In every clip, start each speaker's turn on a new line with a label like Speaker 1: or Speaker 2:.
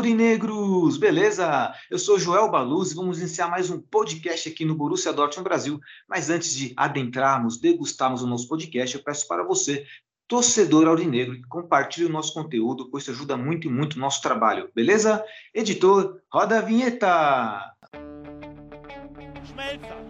Speaker 1: aurinegros! Beleza? Eu sou Joel Baluz e vamos iniciar mais um podcast aqui no Borussia Dortmund Brasil. Mas antes de adentrarmos, degustarmos o nosso podcast, eu peço para você, torcedor aurinegro, que compartilhe o nosso conteúdo, pois isso ajuda muito e muito o nosso trabalho. Beleza? Editor, roda a vinheta!
Speaker 2: Schmelzer,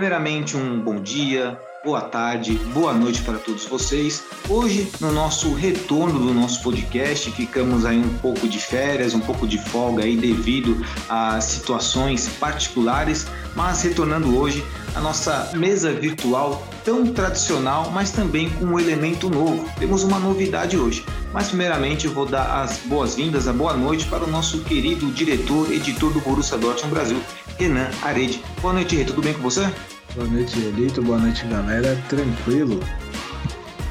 Speaker 1: Primeiramente, um bom dia, boa tarde, boa noite para todos vocês. Hoje, no nosso retorno do nosso podcast, ficamos aí um pouco de férias, um pouco de folga aí devido a situações particulares, mas retornando hoje a nossa mesa virtual tão tradicional, mas também com um elemento novo. Temos uma novidade hoje. Mas primeiramente eu vou dar as boas-vindas, a boa noite para o nosso querido diretor, editor do Borussia Dortmund Brasil, Renan Arede. Boa noite, Rê, tudo bem com você?
Speaker 3: Boa noite, Elito. Boa noite, galera. Tranquilo.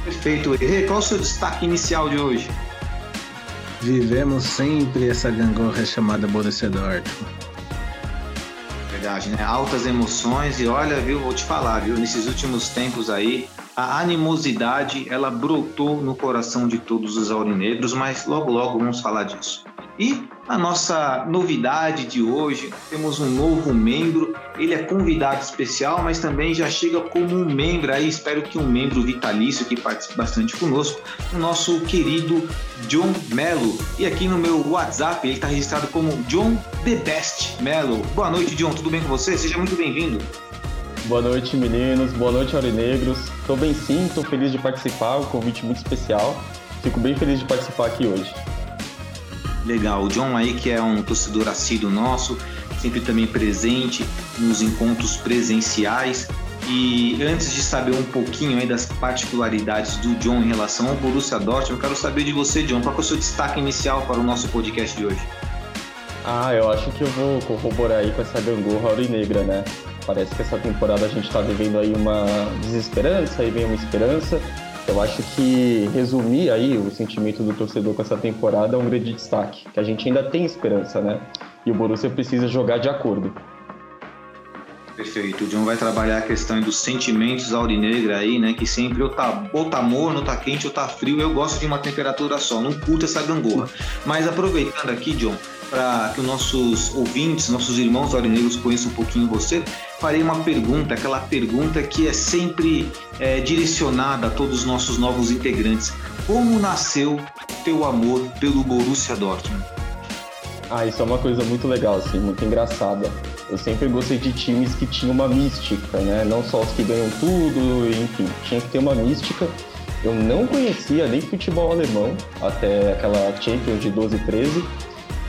Speaker 1: Perfeito. Rê, qual o seu destaque inicial de hoje?
Speaker 3: Vivemos sempre essa gangorra chamada Borussia Dortmund.
Speaker 1: Verdade, né? Altas emoções e olha, viu, vou te falar, viu, nesses últimos tempos aí, a animosidade, ela brotou no coração de todos os aurinegros, mas logo logo vamos falar disso. E a nossa novidade de hoje, temos um novo membro, ele é convidado especial, mas também já chega como um membro aí, espero que um membro vitalício que participe bastante conosco, o nosso querido John Mello. E aqui no meu WhatsApp ele está registrado como John The Best Mello. Boa noite, John, tudo bem com você? Seja muito bem-vindo.
Speaker 4: Boa noite, meninos. Boa noite, aurinegros. Estou bem sim, estou feliz de participar, um convite muito especial. Fico bem feliz de participar aqui hoje.
Speaker 1: Legal, o John aí que é um torcedor assíduo nosso, sempre também presente nos encontros presenciais. E antes de saber um pouquinho aí das particularidades do John em relação ao Borussia Dortmund, eu quero saber de você, John, qual é o seu destaque inicial para o nosso podcast de hoje?
Speaker 4: Ah, eu acho que eu vou corroborar aí com essa gangorra aurinegra, né? Parece que essa temporada a gente está vivendo aí uma desesperança, aí vem uma esperança. Eu acho que resumir aí o sentimento do torcedor com essa temporada é um grande destaque, que a gente ainda tem esperança, né? E o Borussia precisa jogar de acordo.
Speaker 1: Perfeito. O John vai trabalhar a questão dos sentimentos aurinegra aí, né? Que sempre ou tá, ou tá morno, ou tá quente, ou tá frio. Eu gosto de uma temperatura só, não curto essa gangorra. Mas aproveitando aqui, John, para que os nossos ouvintes, nossos irmãos aurinegros conheçam um pouquinho você, farei uma pergunta, aquela pergunta que é sempre é, direcionada a todos os nossos novos integrantes. Como nasceu teu amor pelo Borussia Dortmund?
Speaker 4: Ah, isso é uma coisa muito legal, assim, muito engraçada. Eu sempre gostei de times que tinham uma mística, né? Não só os que ganham tudo, enfim, tinha que ter uma mística. Eu não conhecia nem futebol alemão até aquela Champions de 12 e 13.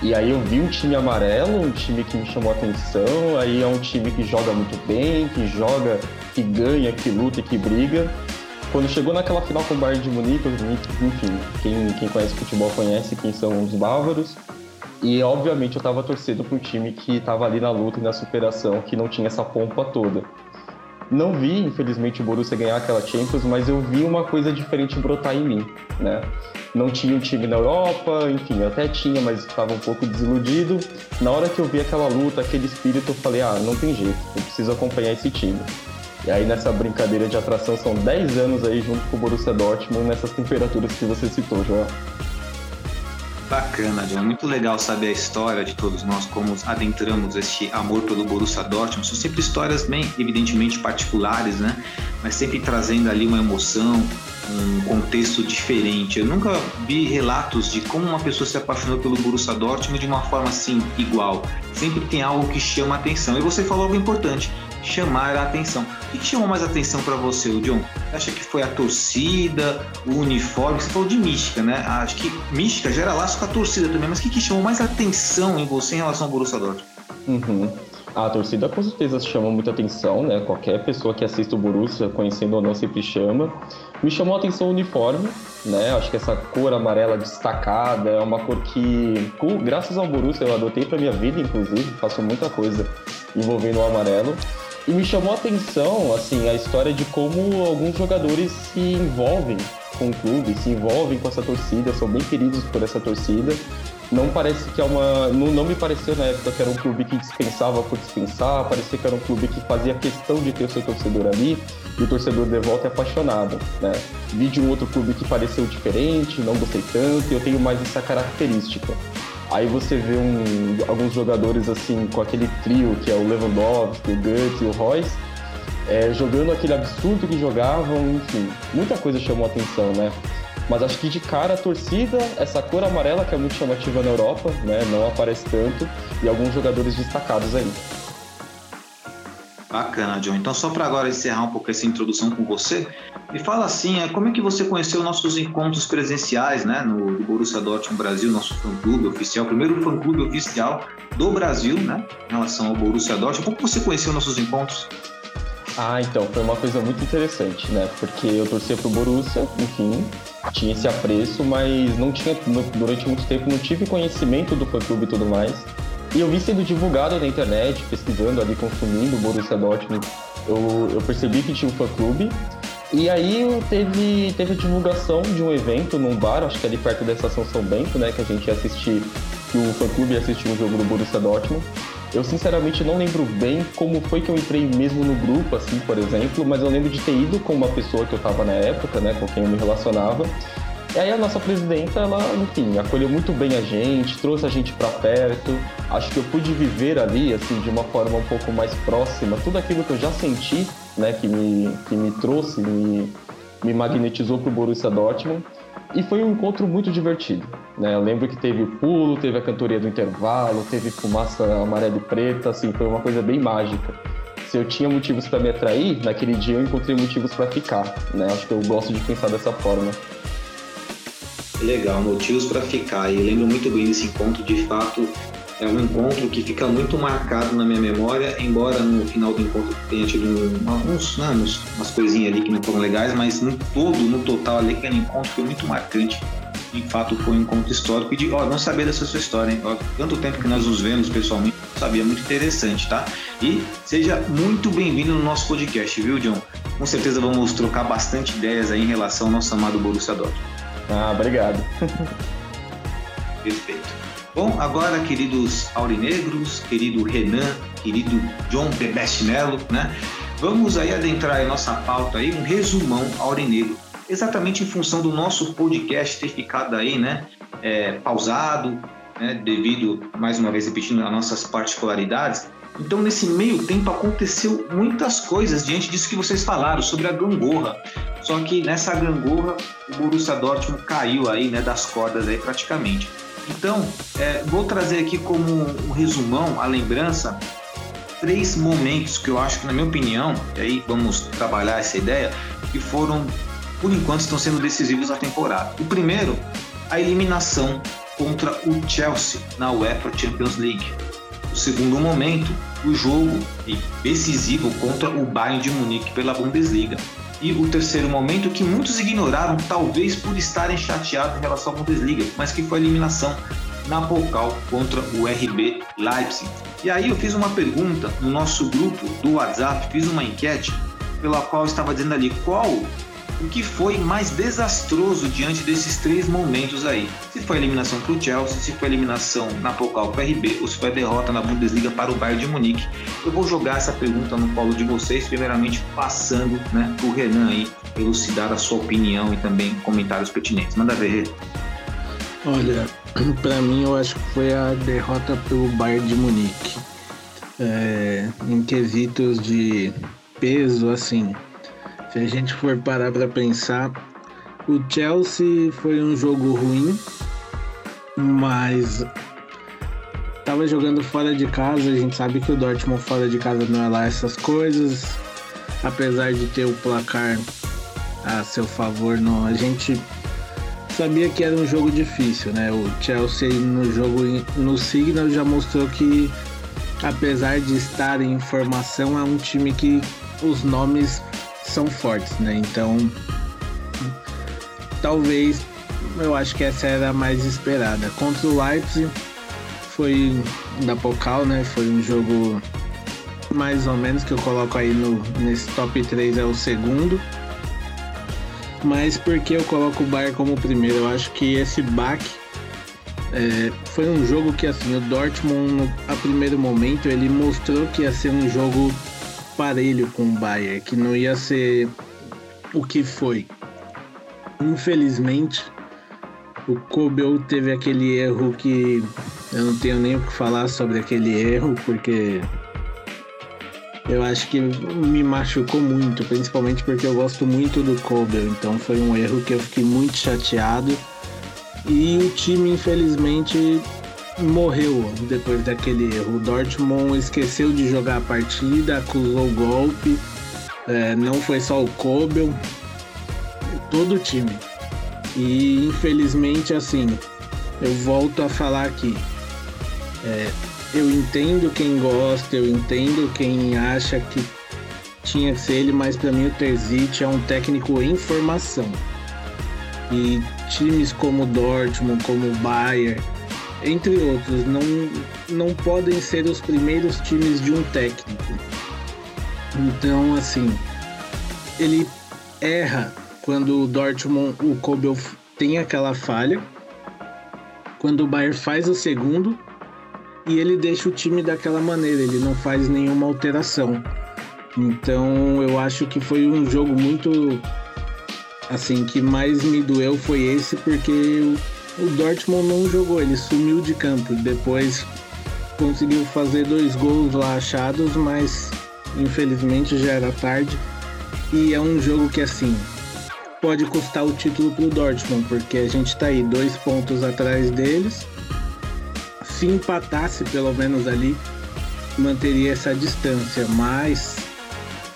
Speaker 4: E aí eu vi um time amarelo, um time que me chamou a atenção, aí é um time que joga muito bem, que joga, que ganha, que luta e que briga. Quando chegou naquela final com o Bayern de Munique, enfim, quem, quem conhece futebol conhece quem são os bávaros. E obviamente eu tava torcendo para um time que tava ali na luta e na superação, que não tinha essa pompa toda. Não vi, infelizmente, o Borussia ganhar aquela Champions, mas eu vi uma coisa diferente brotar em mim, né? Não tinha um time na Europa, enfim, até tinha, mas estava um pouco desiludido. Na hora que eu vi aquela luta, aquele espírito, eu falei, ah, não tem jeito, eu preciso acompanhar esse time. E aí nessa brincadeira de atração são 10 anos aí junto com o Borussia Dortmund nessas temperaturas que você citou, Joel.
Speaker 1: Bacana, John. Muito legal saber a história de todos nós, como adentramos este amor pelo Borussia Dortmund. São sempre histórias bem, evidentemente, particulares, né? Mas sempre trazendo ali uma emoção, um contexto diferente. Eu nunca vi relatos de como uma pessoa se apaixonou pelo Borussia Dortmund de uma forma assim, igual. Sempre tem algo que chama a atenção. E você falou algo importante chamar a atenção. O que chamou mais atenção para você, o John? Acha que foi a torcida, o uniforme? Você falou de mística, né? Acho que mística gera laço com a torcida também, mas o que, que chamou mais atenção em você em relação ao Borussia Dortmund?
Speaker 4: Uhum. A torcida com certeza chama muita atenção, né? Qualquer pessoa que assista o Borussia, conhecendo ou não, sempre chama. Me chamou a atenção o uniforme, né? Acho que essa cor amarela destacada é uma cor que, graças ao Borussia, eu adotei para minha vida, inclusive, faço muita coisa envolvendo o amarelo. E me chamou a atenção, assim, a história de como alguns jogadores se envolvem com o clube, se envolvem com essa torcida, são bem queridos por essa torcida. Não parece que é uma. Não, não me pareceu na época que era um clube que dispensava por dispensar, parecia que era um clube que fazia questão de ter o seu torcedor ali, e o torcedor de volta é apaixonado. Né? Vi de um outro clube que pareceu diferente, não gostei tanto, e eu tenho mais essa característica. Aí você vê um, alguns jogadores assim, com aquele trio que é o Lewandowski, o Guts e o Royce, é, jogando aquele absurdo que jogavam, enfim, muita coisa chamou a atenção, né? Mas acho que de cara a torcida, essa cor amarela que é muito chamativa na Europa, né? Não aparece tanto, e alguns jogadores destacados aí.
Speaker 1: Bacana, John. Então, só para agora encerrar um pouco essa introdução com você, me fala assim, é, como é que você conheceu nossos encontros presenciais, né, no do Borussia Dortmund Brasil, nosso fã-clube oficial, primeiro fã-clube oficial do Brasil, né, em relação ao Borussia Dortmund. Como você conheceu nossos encontros?
Speaker 4: Ah, então, foi uma coisa muito interessante, né, porque eu torcia pro Borussia, enfim, tinha esse apreço, mas não tinha, durante muito tempo, não tive conhecimento do fã-clube e tudo mais. E eu vi sendo divulgado na internet, pesquisando ali, consumindo o Borussia Dortmund, eu, eu percebi que tinha um fã-clube. E aí teve, teve a divulgação de um evento num bar, acho que ali perto da Estação São Bento, né, que a gente ia assistir, que o fã-clube ia assistir um jogo do Borussia Dortmund. Eu sinceramente não lembro bem como foi que eu entrei mesmo no grupo, assim, por exemplo, mas eu lembro de ter ido com uma pessoa que eu estava na época, né, com quem eu me relacionava, e aí a nossa presidenta, ela, enfim, acolheu muito bem a gente, trouxe a gente para perto. Acho que eu pude viver ali, assim, de uma forma um pouco mais próxima, tudo aquilo que eu já senti, né, que me, que me trouxe, me, me magnetizou pro Borussia Dortmund. E foi um encontro muito divertido. Né? Eu lembro que teve o pulo, teve a cantoria do intervalo, teve fumaça amarela e preta, assim, foi uma coisa bem mágica. Se eu tinha motivos para me atrair, naquele dia eu encontrei motivos para ficar. Né? Acho que eu gosto de pensar dessa forma.
Speaker 1: Legal, motivos para ficar. E lembro muito bem desse encontro, de fato, é um encontro que fica muito marcado na minha memória, embora no final do encontro tenha tido uns, não, né, uns, umas coisinhas ali que não foram legais, mas no todo, no total ali, aquele encontro foi muito marcante. De fato, foi um encontro histórico e de, ó, não sabia dessa sua história, hein? Ó, tanto tempo que nós nos vemos pessoalmente, sabia, muito interessante, tá? E seja muito bem-vindo no nosso podcast, viu, John? Com certeza vamos trocar bastante ideias aí em relação ao nosso amado Borussia Dortmund.
Speaker 4: Ah, obrigado.
Speaker 1: Perfeito. Bom, agora, queridos aurinegros, querido Renan, querido John Bebeste Melo, né? Vamos aí adentrar em nossa pauta aí, um resumão aurinegro. Exatamente em função do nosso podcast ter ficado aí, né? É, pausado, né, devido, mais uma vez repetindo, as nossas particularidades. Então, nesse meio tempo, aconteceu muitas coisas diante disso que vocês falaram sobre a gangorra. Só que nessa gangorra, o Borussia Dortmund caiu aí, né, das cordas aí praticamente. Então, é, vou trazer aqui como um resumão, a lembrança, três momentos que eu acho que, na minha opinião, e aí vamos trabalhar essa ideia, que foram, por enquanto, estão sendo decisivos na temporada. O primeiro, a eliminação contra o Chelsea na UEFA Champions League. O segundo momento, o jogo decisivo contra o Bayern de Munique pela Bundesliga. E o terceiro momento que muitos ignoraram, talvez por estarem chateados em relação à Bundesliga, mas que foi a eliminação na Pokal contra o RB Leipzig. E aí eu fiz uma pergunta no nosso grupo do WhatsApp, fiz uma enquete pela qual estava dizendo ali qual o que foi mais desastroso diante desses três momentos aí. Se foi a eliminação para o Chelsea, se foi a eliminação na Pokal para o RB ou se foi a derrota na Bundesliga para o Bayern de Munique. Eu vou jogar essa pergunta no colo de vocês, primeiramente passando né, para o Renan aí elucidar a sua opinião e também comentários pertinentes. Manda ver,
Speaker 3: Olha, para mim eu acho que foi a derrota pelo Bayern de Munique. É, em quesitos de peso, assim, se a gente for parar para pensar, o Chelsea foi um jogo ruim, mas tava jogando fora de casa. A gente sabe que o Dortmund fora de casa não é lá essas coisas. Apesar de ter o placar a seu favor, não, a gente sabia que era um jogo difícil, né? O Chelsea no jogo no Signal já mostrou que apesar de estar em formação é um time que os nomes são fortes, né? Então, talvez eu acho que essa era a mais esperada. Contra o Leipzig foi da Pokal, né? Foi um jogo mais ou menos que eu coloco aí no nesse top 3 é o segundo. Mas porque eu coloco o Bayern como primeiro? Eu acho que esse baque é, foi um jogo que assim o Dortmund a primeiro momento ele mostrou que ia ser um jogo parelho com o Bayern, que não ia ser o que foi. Infelizmente, o Kobel teve aquele erro que eu não tenho nem o que falar sobre aquele erro, porque eu acho que me machucou muito, principalmente porque eu gosto muito do Kobel, então foi um erro que eu fiquei muito chateado. E o time, infelizmente, morreu depois daquele erro. O Dortmund esqueceu de jogar a partida, acusou o golpe. É, não foi só o Kobel, todo o time. E infelizmente, assim, eu volto a falar aqui. É, eu entendo quem gosta, eu entendo quem acha que tinha que ser ele, mas para mim o Terzic é um técnico em formação. E times como Dortmund, como Bayern, entre outros, não, não podem ser os primeiros times de um técnico. Então, assim, ele erra quando o Dortmund, o Kobel tem aquela falha, quando o Bayern faz o segundo e ele deixa o time daquela maneira, ele não faz nenhuma alteração. Então, eu acho que foi um jogo muito assim que mais me doeu foi esse porque o Dortmund não jogou, ele sumiu de campo. Depois conseguiu fazer dois gols lá achados, mas infelizmente já era tarde. E é um jogo que assim pode custar o título pro Dortmund, porque a gente tá aí dois pontos atrás deles. Se empatasse pelo menos ali, manteria essa distância, mas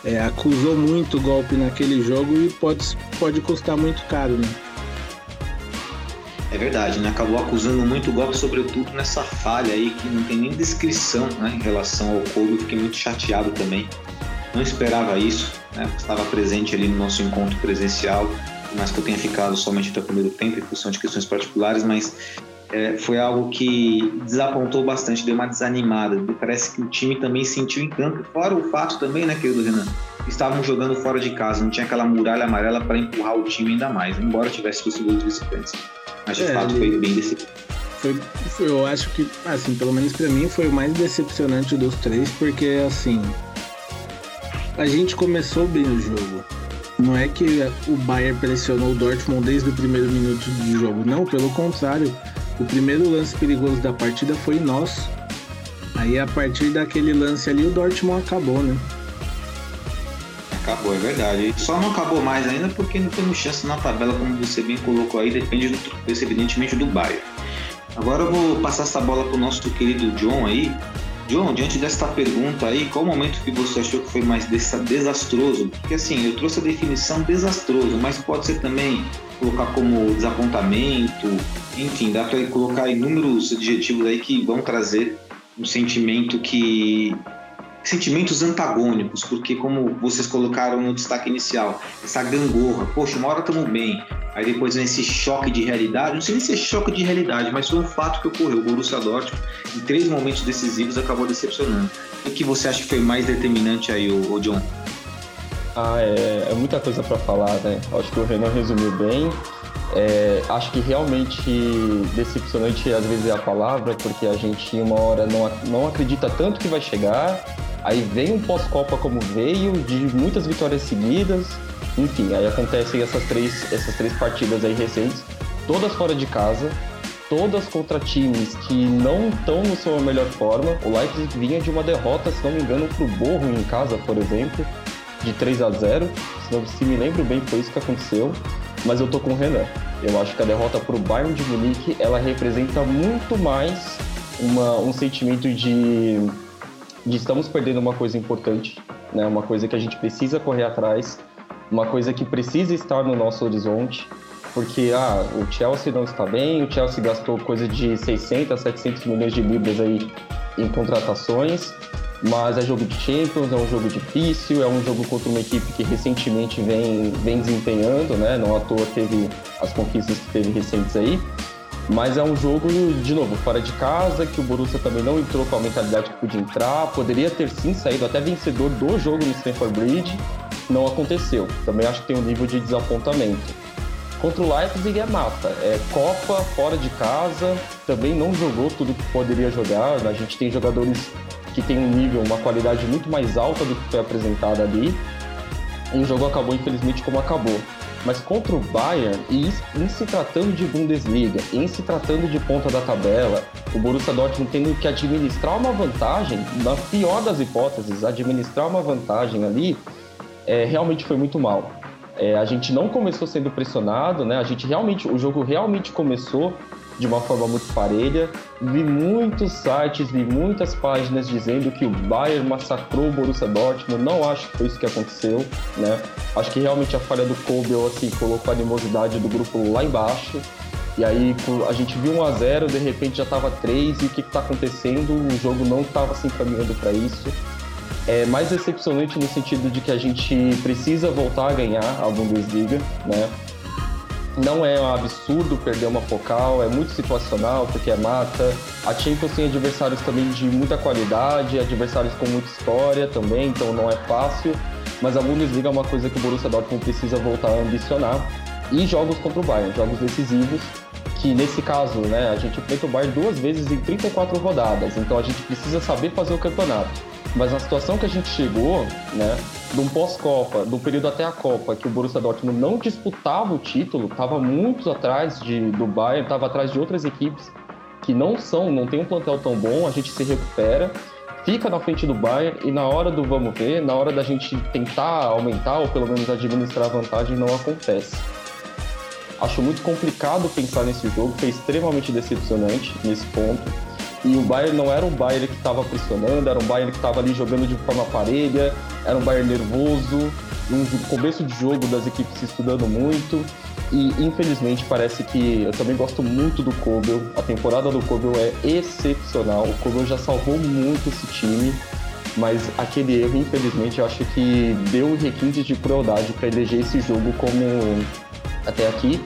Speaker 3: é, acusou muito golpe naquele jogo e pode, pode custar muito caro, né?
Speaker 1: É verdade, né? Acabou acusando muito golpe, sobretudo nessa falha aí que não tem nem descrição né, em relação ao Kobe. Fiquei muito chateado também. Não esperava isso, né? Estava presente ali no nosso encontro presencial, mas que eu tenha ficado somente até o primeiro tempo em função de questões particulares, mas é, foi algo que desapontou bastante, deu uma desanimada. Parece que o time também sentiu em campo, fora o fato também, né, querido Renan? Estavam jogando fora de casa, não tinha aquela muralha amarela para empurrar o time ainda mais, embora tivesse conseguido visitantes. Mas de é, fato foi bem decepcionante.
Speaker 3: Foi, foi, eu acho que, assim, pelo menos para mim, foi o mais decepcionante dos três, porque, assim, a gente começou bem o jogo. Não é que o Bayern pressionou o Dortmund desde o primeiro minuto de jogo. Não, pelo contrário. O primeiro lance perigoso da partida foi nosso. Aí, a partir daquele lance ali, o Dortmund acabou, né?
Speaker 1: Acabou, é verdade. Só não acabou mais ainda porque não temos chance na tabela, como você bem colocou aí, depende do tropeço, evidentemente, do Bayern. Agora eu vou passar essa bola para o nosso querido John aí. John, diante desta pergunta aí, qual o momento que você achou que foi mais desastroso? Porque assim, eu trouxe a definição desastroso, mas pode ser também colocar como desapontamento, enfim, dá para colocar inúmeros adjetivos aí que vão trazer um sentimento que sentimentos antagônicos, porque como vocês colocaram no destaque inicial, essa gangorra, poxa, uma hora estamos bem, aí depois vem esse choque de realidade, não sei nem se é choque de realidade, mas foi um fato que ocorreu, o Borussia Dortmund em três momentos decisivos acabou decepcionando. O que você acha que foi mais determinante aí, o, John?
Speaker 4: Ah, é, é muita coisa para falar, né? Acho que o Renan resumiu bem. É, acho que realmente decepcionante às vezes é a palavra, porque a gente uma hora não, não acredita tanto que vai chegar, Aí vem um pós-Copa como veio, de muitas vitórias seguidas. Enfim, aí acontecem essas três, essas três partidas aí recentes, todas fora de casa. todas contra times que não estão no sua melhor forma. O Leipzig vinha de uma derrota, se não me engano, para o Borro em casa, por exemplo, de 3 a 0 se, não, se me lembro bem, foi isso que aconteceu. Mas eu tô com o Renan. Eu acho que a derrota para o Bayern de Munique ela representa muito mais uma, um sentimento de, de estamos perdendo uma coisa importante, né? uma coisa que a gente precisa correr atrás, uma coisa que precisa estar no nosso horizonte porque ah, o Chelsea não está bem, o Chelsea gastou coisa de 600, 700 milhões de libras aí em contratações, mas é jogo de Champions, é um jogo difícil, é um jogo contra uma equipe que recentemente vem, vem desempenhando, né? Não à toa teve as conquistas que teve recentes aí. Mas é um jogo, de novo, fora de casa, que o Borussia também não entrou com a mentalidade que podia entrar. Poderia ter sim saído até vencedor do jogo no Stamford Bridge. Não aconteceu. Também acho que tem um nível de desapontamento. Contra o Leipzig é mata. É Copa, fora de casa, também não jogou tudo que poderia jogar. A gente tem jogadores que têm um nível, uma qualidade muito mais alta do que foi apresentada ali. E o jogo acabou, infelizmente, como acabou. Mas contra o Bayern, e em se tratando de Bundesliga, em se tratando de ponta da tabela, o Borussia Dortmund tendo que administrar uma vantagem, na pior das hipóteses, administrar uma vantagem ali, é, realmente foi muito mal. É, a gente não começou sendo pressionado, né? A gente realmente, o jogo realmente começou de uma forma muito parelha. Vi muitos sites, vi muitas páginas dizendo que o Bayern massacrou o Borussia Dortmund. Não acho que foi isso que aconteceu, né? Acho que realmente a falha do Kobel assim colocou a animosidade do grupo lá embaixo. E aí a gente viu 1 a 0, de repente já estava 3 e o que está acontecendo? O jogo não estava se encaminhando para isso é mais decepcionante no sentido de que a gente precisa voltar a ganhar a Bundesliga, né? Não é um absurdo perder uma focal, é muito situacional, porque é mata. A Champions tem adversários também de muita qualidade, adversários com muita história também, então não é fácil. Mas a Bundesliga é uma coisa que o Borussia Dortmund precisa voltar a ambicionar. E jogos contra o Bayern, jogos decisivos, que nesse caso, né, a gente enfrenta o Bayern duas vezes em 34 rodadas, então a gente precisa saber fazer o campeonato. Mas na situação que a gente chegou, né, de um pós-Copa, do período até a Copa, que o Borussia Dortmund não disputava o título, estava muito atrás de, do Bayern, estava atrás de outras equipes que não são, não tem um plantel tão bom, a gente se recupera, fica na frente do Bayern e na hora do vamos ver, na hora da gente tentar aumentar ou pelo menos administrar a vantagem, não acontece. Acho muito complicado pensar nesse jogo, foi extremamente decepcionante nesse ponto. E o Bayern não era um Bayern que estava pressionando, era um Bayern que estava ali jogando de forma parelha, era um Bayern nervoso, um começo de jogo das equipes se estudando muito. E infelizmente parece que eu também gosto muito do Kobel. A temporada do Kobel é excepcional. O Kobel já salvou muito esse time, mas aquele erro, infelizmente, eu acho que deu requintes de crueldade para eleger esse jogo como até aqui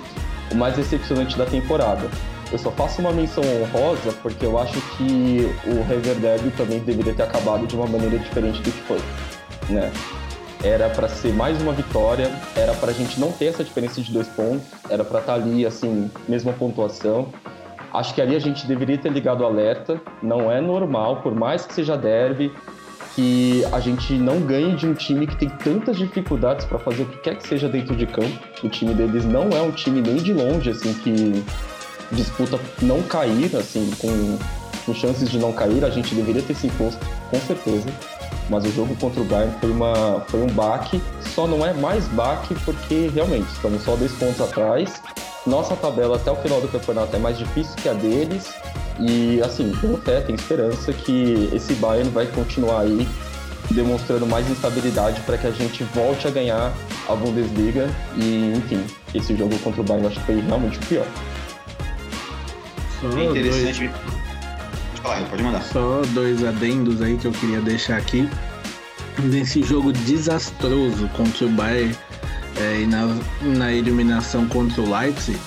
Speaker 4: o mais decepcionante da temporada. Eu só faço uma menção honrosa porque eu acho que o River Derby também deveria ter acabado de uma maneira diferente do que foi, né? Era para ser mais uma vitória, era para a gente não ter essa diferença de dois pontos, era para estar tá ali, assim, mesma pontuação. Acho que ali a gente deveria ter ligado o alerta. Não é normal, por mais que seja derby, que a gente não ganhe de um time que tem tantas dificuldades para fazer o que quer que seja dentro de campo. O time deles não é um time nem de longe, assim, que disputa não cair, assim, com, com chances de não cair, a gente deveria ter se imposto, com certeza. Mas o jogo contra o Bayern foi, uma, foi um baque, só não é mais baque porque realmente estamos só dois pontos atrás. Nossa tabela até o final do campeonato é mais difícil que a deles. E assim, tenho fé, tenho esperança que esse Bayern vai continuar aí demonstrando mais instabilidade para que a gente volte a ganhar a Bundesliga. E enfim, esse jogo contra o Bayern acho que foi realmente o pior.
Speaker 1: Só é interessante. Dois... Pode falar, pode mandar.
Speaker 3: Só dois adendos aí que eu queria deixar aqui. Nesse jogo desastroso contra o Bayern é, e na, na eliminação contra o Leipzig,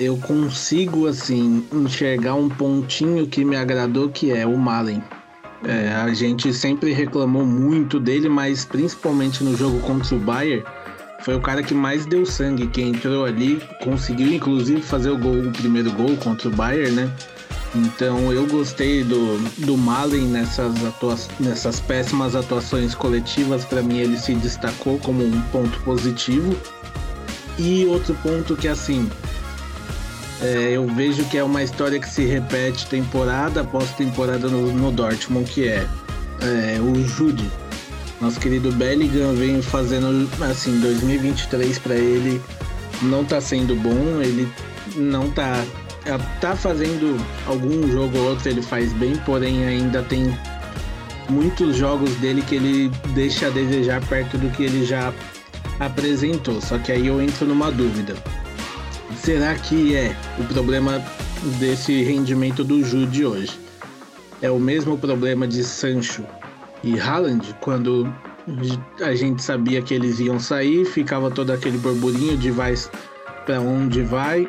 Speaker 3: eu consigo assim enxergar um pontinho que me agradou que é o Malen. É, a gente sempre reclamou muito dele, mas principalmente no jogo contra o Bayern, foi o cara que mais deu sangue, que entrou ali, conseguiu inclusive fazer o gol, o primeiro gol contra o Bayern, né? Então eu gostei do, do Malen nessas, atua nessas péssimas atuações coletivas. Para mim ele se destacou como um ponto positivo. E outro ponto que assim, é, eu vejo que é uma história que se repete temporada após temporada no, no Dortmund, que é, é o Jude. Nosso querido Bellingham vem fazendo assim 2023 para ele não tá sendo bom, ele não tá tá fazendo algum jogo ou outro ele faz bem, porém ainda tem muitos jogos dele que ele deixa a desejar perto do que ele já apresentou. Só que aí eu entro numa dúvida. Será que é o problema desse rendimento do Jude hoje? É o mesmo problema de Sancho e Haaland, quando a gente sabia que eles iam sair, ficava todo aquele burburinho de vai para onde vai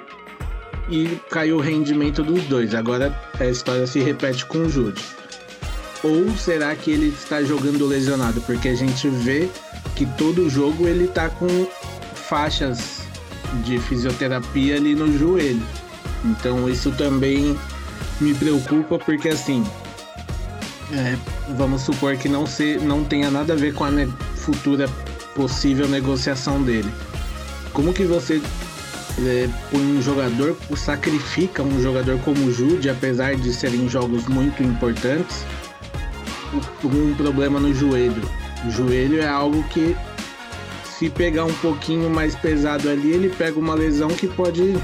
Speaker 3: e caiu o rendimento dos dois. Agora a história se repete com o Jude. Ou será que ele está jogando lesionado? Porque a gente vê que todo jogo ele tá com faixas de fisioterapia ali no joelho. Então isso também me preocupa porque assim é, vamos supor que não, se, não tenha nada a ver com a futura possível negociação dele. Como que você é, põe um jogador, sacrifica um jogador como o Jude, apesar de serem jogos muito importantes, um problema no joelho. O joelho é algo que, se pegar um pouquinho mais pesado ali, ele pega uma lesão que pode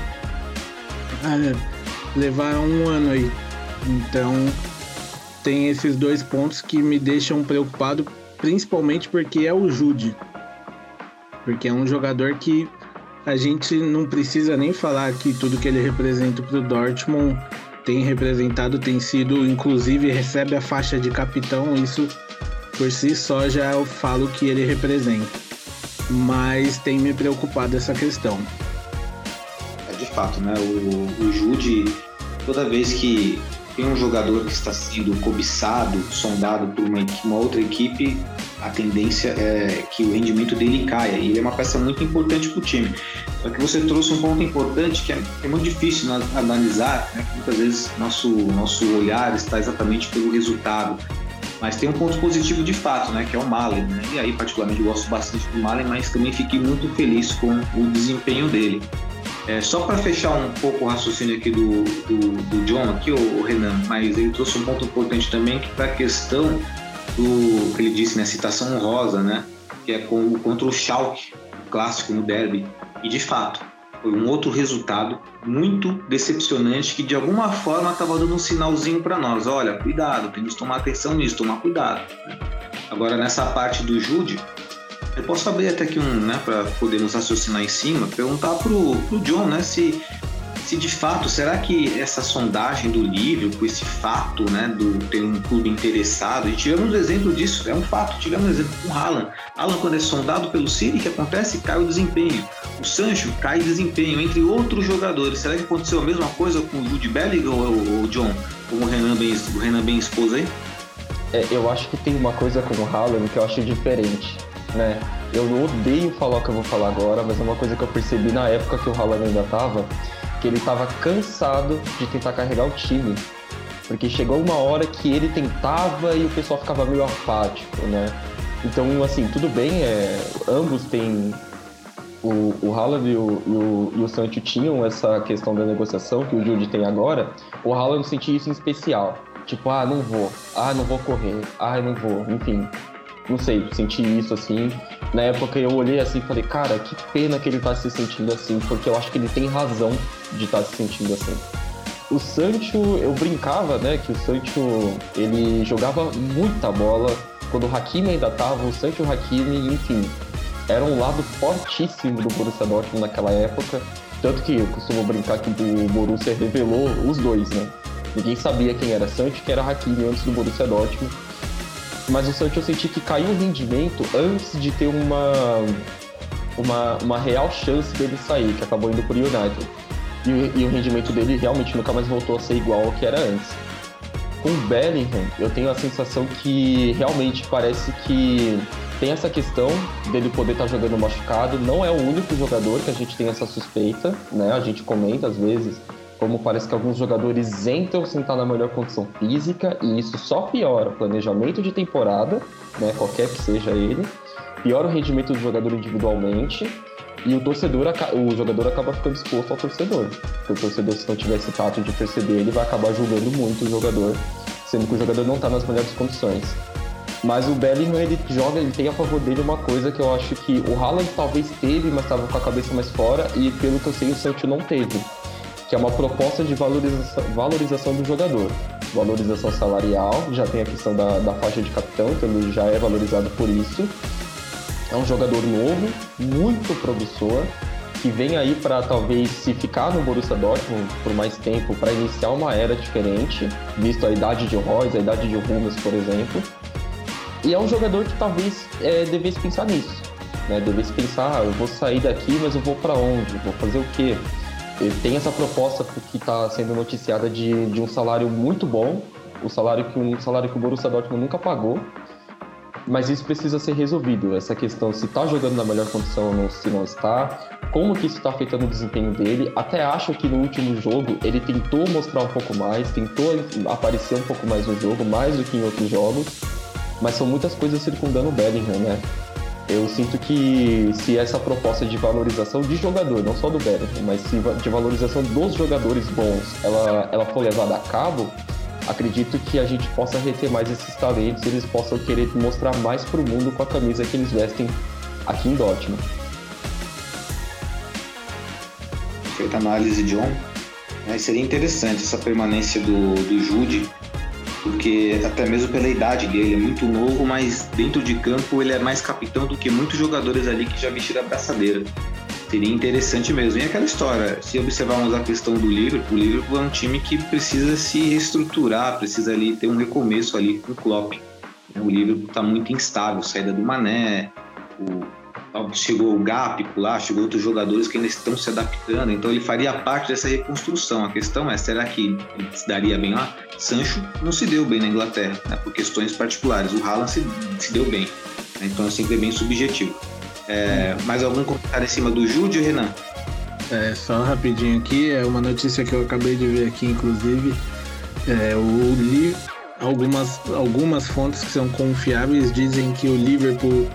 Speaker 3: é, levar um ano aí. Então, tem esses dois pontos que me deixam preocupado, principalmente porque é o Jude. Porque é um jogador que a gente não precisa nem falar que tudo que ele representa para o Dortmund tem representado, tem sido, inclusive recebe a faixa de capitão, isso por si só já eu falo que ele representa. Mas tem me preocupado essa questão.
Speaker 1: É de fato, né? O, o Jude, toda vez que tem um jogador que está sendo cobiçado, sondado por uma, uma outra equipe, a tendência é que o rendimento dele caia. E ele é uma peça muito importante para o time. Só que você trouxe um ponto importante que é, é muito difícil analisar, né? muitas vezes nosso, nosso olhar está exatamente pelo resultado. Mas tem um ponto positivo de fato, né? Que é o Malen. Né? E aí, particularmente, eu gosto bastante do Malen, mas também fiquei muito feliz com o desempenho dele. É, só para fechar um pouco o raciocínio aqui do, do, do John, aqui, o, Renan, mas ele trouxe um ponto importante também que para a questão do que ele disse, né, citação honrosa, né, que é com, contra o Schalke, clássico no derby. E de fato, foi um outro resultado muito decepcionante que de alguma forma estava dando um sinalzinho para nós. Olha, cuidado, temos que tomar atenção nisso, tomar cuidado. Agora nessa parte do Jude, eu posso abrir até aqui um, né, para podermos raciocinar em cima, perguntar pro, pro John, né, se, se de fato, será que essa sondagem do livro, com esse fato, né, do ter um clube interessado, e tivemos um exemplo disso, é um fato, tivemos um exemplo com o Haaland. Haaland, quando é sondado pelo City, o que acontece? Cai o desempenho. O Sancho cai desempenho, entre outros jogadores. Será que aconteceu a mesma coisa com o Jude Bellingham ou o John, como o Renan bem, o Renan bem expôs aí?
Speaker 4: É, eu acho que tem uma coisa com o Haaland que eu acho diferente né? Eu odeio falar o que eu vou falar agora, mas é uma coisa que eu percebi na época que o Haaland ainda tava, que ele tava cansado de tentar carregar o time. Porque chegou uma hora que ele tentava e o pessoal ficava meio apático, né? Então, assim, tudo bem, é, ambos têm. O, o Haaland e o, e, o, e o Sancho tinham essa questão da negociação que o Jude tem agora. O Haaland sentia isso em especial. Tipo, ah, não vou. Ah, não vou correr. Ah, não vou. Enfim, não sei, senti isso assim. Na época eu olhei assim e falei, cara, que pena que ele tá se sentindo assim, porque eu acho que ele tem razão de estar tá se sentindo assim. O Sancho, eu brincava, né, que o Sancho, ele jogava muita bola. Quando o Hakimi ainda tava, o Sancho e o Hakimi, enfim, era um lado fortíssimo do Borussia Dortmund naquela época. Tanto que eu costumo brincar que o Borussia revelou os dois, né? Ninguém sabia quem era Sancho e quem era Hakimi antes do Borussia Dortmund mas o Sancho eu senti que caiu o rendimento antes de ter uma, uma, uma real chance dele sair, que acabou indo para o United. E, e, o rendimento dele realmente nunca mais voltou a ser igual ao que era antes. Com o Bellingham, eu tenho a sensação que realmente parece que tem essa questão dele poder estar tá jogando machucado. Não é o único jogador que a gente tem essa suspeita, né? A gente comenta às vezes como parece que alguns jogadores entram sem estar na melhor condição física e isso só piora o planejamento de temporada, né, qualquer que seja ele, piora o rendimento do jogador individualmente E o torcedor, o jogador acaba ficando exposto ao torcedor. Porque o torcedor, se não tiver esse tato de perceber, ele vai acabar julgando muito o jogador, sendo que o jogador não está nas melhores condições. Mas o Bellingham, ele joga, ele tem a favor dele uma coisa que eu acho que o Haaland talvez teve, mas estava com a cabeça mais fora, e pelo que eu sei, o Sancho não teve. Que é uma proposta de valorização, valorização do jogador. Valorização salarial, já tem a questão da, da faixa de capitão, então ele já é valorizado por isso. É um jogador novo, muito promissor, que vem aí para talvez se ficar no Borussia Dortmund por mais tempo, para iniciar uma era diferente, visto a idade de Royce, a idade de Hummels, por exemplo. E é um jogador que talvez é, devesse pensar nisso, né? Devesse pensar, ah, eu vou sair daqui, mas eu vou para onde? Vou fazer o quê? Ele tem essa proposta que está sendo noticiada de, de um salário muito bom, o salário que um salário que o Borussia Dortmund nunca pagou, mas isso precisa ser resolvido. Essa questão se está jogando na melhor condição ou se não está, como que isso está afetando o desempenho dele. Até acho que no último jogo ele tentou mostrar um pouco mais, tentou aparecer um pouco mais no jogo, mais do que em outros jogos, mas são muitas coisas circundando o Bellingham, né? Eu sinto que se essa proposta de valorização de jogador, não só do Bellingham, mas de valorização dos jogadores bons, ela, ela for levada a cabo, acredito que a gente possa reter mais esses talentos e eles possam querer mostrar mais para o mundo com a camisa que eles vestem aqui em Dortmund.
Speaker 1: Feita análise, John. Mas seria interessante essa permanência do, do Jude, porque até mesmo pela idade dele, é muito novo, mas dentro de campo ele é mais capitão do que muitos jogadores ali que já vestiram a braçadeira seria interessante mesmo. E aquela história, se observarmos a questão do Liverpool, o Liverpool é um time que precisa se reestruturar, precisa ali ter um recomeço ali com o Klopp. O Liverpool está muito instável, saída do Mané, o, chegou o Gápico lá, chegou outros jogadores que ainda estão se adaptando, então ele faria parte dessa reconstrução. A questão é, será que ele se daria bem lá? Sancho não se deu bem na Inglaterra, né, por questões particulares. O Haaland se, se deu bem, né, então é sempre bem subjetivo. É, mais algum comentário em cima do Júlio, Renan?
Speaker 3: É, só rapidinho aqui, é uma notícia que eu acabei de ver aqui, inclusive. É, o li algumas, algumas fontes que são confiáveis dizem que o Liverpool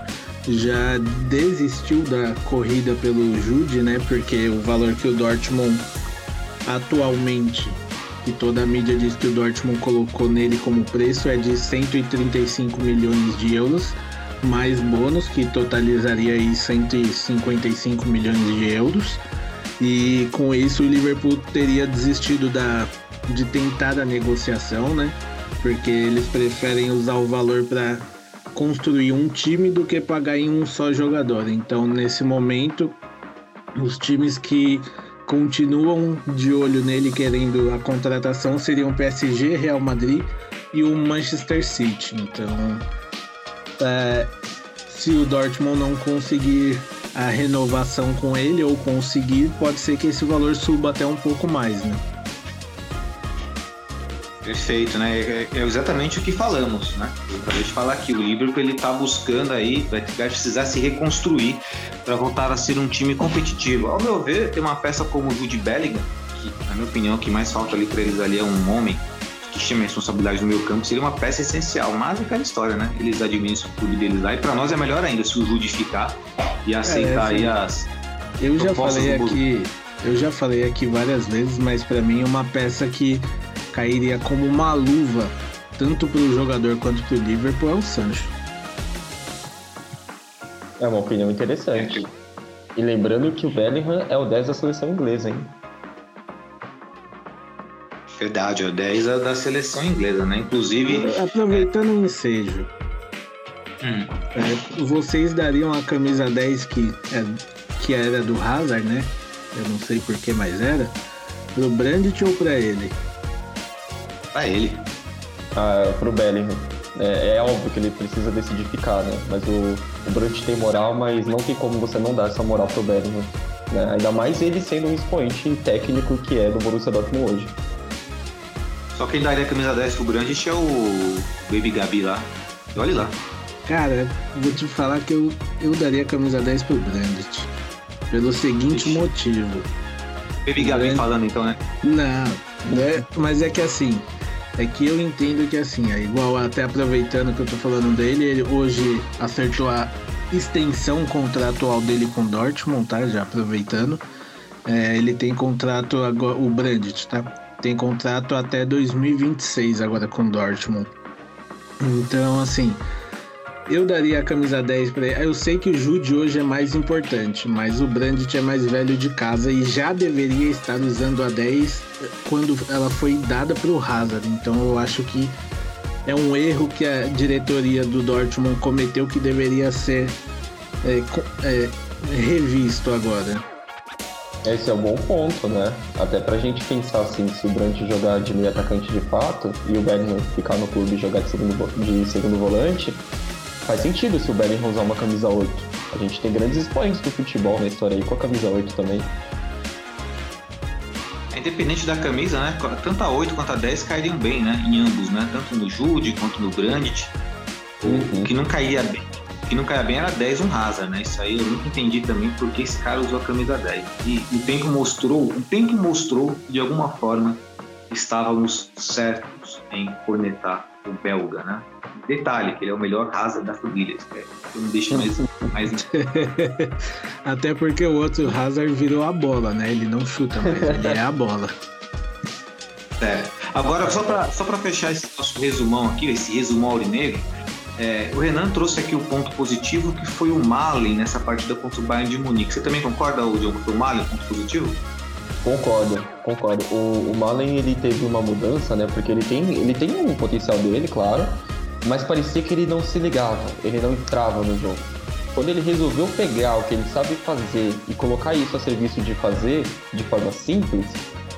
Speaker 3: já desistiu da corrida pelo Jude, né? Porque o valor que o Dortmund atualmente, e toda a mídia diz que o Dortmund colocou nele como preço, é de 135 milhões de euros mais bônus, que totalizaria aí 155 milhões de euros. E com isso o Liverpool teria desistido da, de tentar a negociação, né? Porque eles preferem usar o valor para construir um time do que pagar em um só jogador. Então, nesse momento, os times que continuam de olho nele querendo a contratação seriam PSG, Real Madrid e o Manchester City. Então, é, se o Dortmund não conseguir a renovação com ele ou conseguir, pode ser que esse valor suba até um pouco mais, né?
Speaker 1: Perfeito, né? É, é exatamente o que falamos, né? Eu acabei de falar aqui, o Liverpool ele tá buscando aí, vai precisar se reconstruir para voltar a ser um time competitivo. Ao meu ver, tem uma peça como o Jude Bellingham, que na minha opinião o que mais falta ali para eles ali é um homem que chama a responsabilidade no meio campo, seria uma peça essencial. Mas é aquela história, né? Eles administram o clube deles lá e para nós é melhor ainda se o Jude ficar e aceitar é, aí as.
Speaker 3: Eu já falei aqui, eu já falei aqui várias vezes, mas para mim é uma peça que cairia como uma luva tanto para o jogador quanto para o Liverpool é o Sancho.
Speaker 4: É uma opinião interessante. E lembrando que o Bellingham é o 10 da seleção inglesa, hein?
Speaker 1: Verdade, é o 10 é da seleção inglesa, né? Inclusive.
Speaker 3: Aproveitando o ensejo. Hum. É, vocês dariam a camisa 10 que, é, que era do Hazard, né? Eu não sei por que mais era. Pro Brandt ou pra ele?
Speaker 1: Pra ele.
Speaker 4: Ah, pro Bellingham. É, é, óbvio que ele precisa decidir ficar, né? Mas o, o Brandt tem moral, mas não tem como você não dar essa moral pro Bellingham. Né? Ainda mais ele sendo um expoente técnico que é do Borussia Dortmund hoje.
Speaker 1: Só quem daria a camisa 10 pro Grande é o Baby Gabi lá. E olha lá.
Speaker 3: Cara, vou te falar que eu, eu daria a camisa 10 pro Brandt. Pelo seguinte Ixi. motivo.
Speaker 1: Baby Gabi falando então, né?
Speaker 3: Não, né? Mas é que assim, é que eu entendo que assim, é igual até aproveitando que eu tô falando dele, ele hoje acertou a, extensão contratual dele com Dortmund, tá? Já aproveitando. É, ele tem contrato agora, o Brandt, tá? Tem contrato até 2026 agora com Dortmund. Então, assim, eu daria a camisa 10 para ele. Eu sei que o Jude hoje é mais importante, mas o Brandt é mais velho de casa e já deveria estar usando a 10 quando ela foi dada para o Hazard. Então eu acho que é um erro que a diretoria do Dortmund cometeu que deveria ser é, é, revisto agora.
Speaker 4: Esse é um bom ponto, né? Até pra gente pensar assim, se o Brandt jogar de meio atacante de fato e o Bellingham ficar no clube e jogar de segundo, de segundo volante, faz sentido se o Bellingham usar uma camisa 8. A gente tem grandes expoentes do futebol na história aí com a camisa 8 também.
Speaker 1: É independente da camisa, né? Tanto a 8 quanto a 10 cairiam bem, né? Em ambos, né? Tanto no Jude quanto no Brandt. Uhum. O que não caía bem que não caia bem era 10 um Hazard, né? Isso aí eu nunca entendi também porque esse cara usou a camisa 10. E o tempo mostrou, o tempo mostrou de alguma forma estávamos certos em cornetar o belga, né? Detalhe, que ele é o melhor Hazard da família. Eu não deixo mais. mais...
Speaker 3: Até porque o outro Hazard virou a bola, né? Ele não chuta, mas ele é a bola.
Speaker 1: É. Agora, só para só fechar esse nosso resumão aqui, esse resumão aurinegro, é, o Renan trouxe aqui o ponto positivo que foi o Malen nessa partida contra o Bayern de Munique. Você também concorda, Diogo, que foi o Malen ponto positivo?
Speaker 4: Concordo, concordo. O, o Malen ele teve uma mudança, né? Porque ele tem, ele tem um potencial dele, claro, mas parecia que ele não se ligava, ele não entrava no jogo. Quando ele resolveu pegar o que ele sabe fazer e colocar isso a serviço de fazer de forma simples,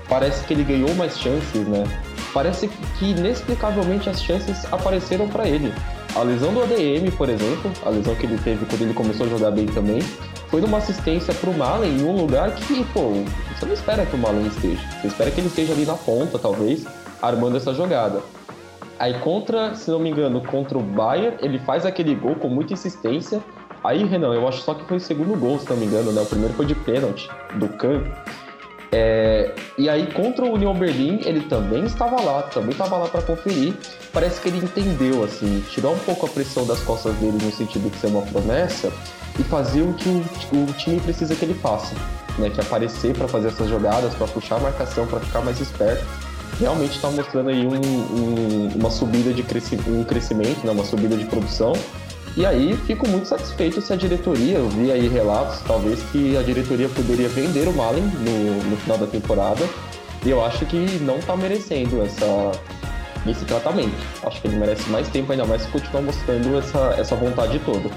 Speaker 4: parece que ele ganhou mais chances, né? Parece que inexplicavelmente as chances apareceram para ele. A lesão do ADM, por exemplo, a lesão que ele teve quando ele começou a jogar bem também, foi numa assistência para o Malen em um lugar que, pô, você não espera que o Malen esteja. Você espera que ele esteja ali na ponta, talvez, armando essa jogada. Aí contra, se não me engano, contra o Bayern, ele faz aquele gol com muita insistência. Aí, Renan, eu acho só que foi o segundo gol, se não me engano, né? O primeiro foi de pênalti, do Kahn. É, e aí, contra o Union Berlin, ele também estava lá, também estava lá para conferir. Parece que ele entendeu, assim, tirou um pouco a pressão das costas dele no sentido de ser uma promessa e fazer o que o, o time precisa que ele faça, né? Que é aparecer para fazer essas jogadas, para puxar a marcação, para ficar mais esperto. Realmente está mostrando aí um, um, uma subida de cresci um crescimento, né? uma subida de produção e aí fico muito satisfeito se a diretoria, eu vi aí relatos, talvez que a diretoria poderia vender o Malen no, no final da temporada. E eu acho que não está merecendo essa, esse tratamento. Acho que ele merece mais tempo, ainda mais se continuar mostrando essa, essa vontade toda.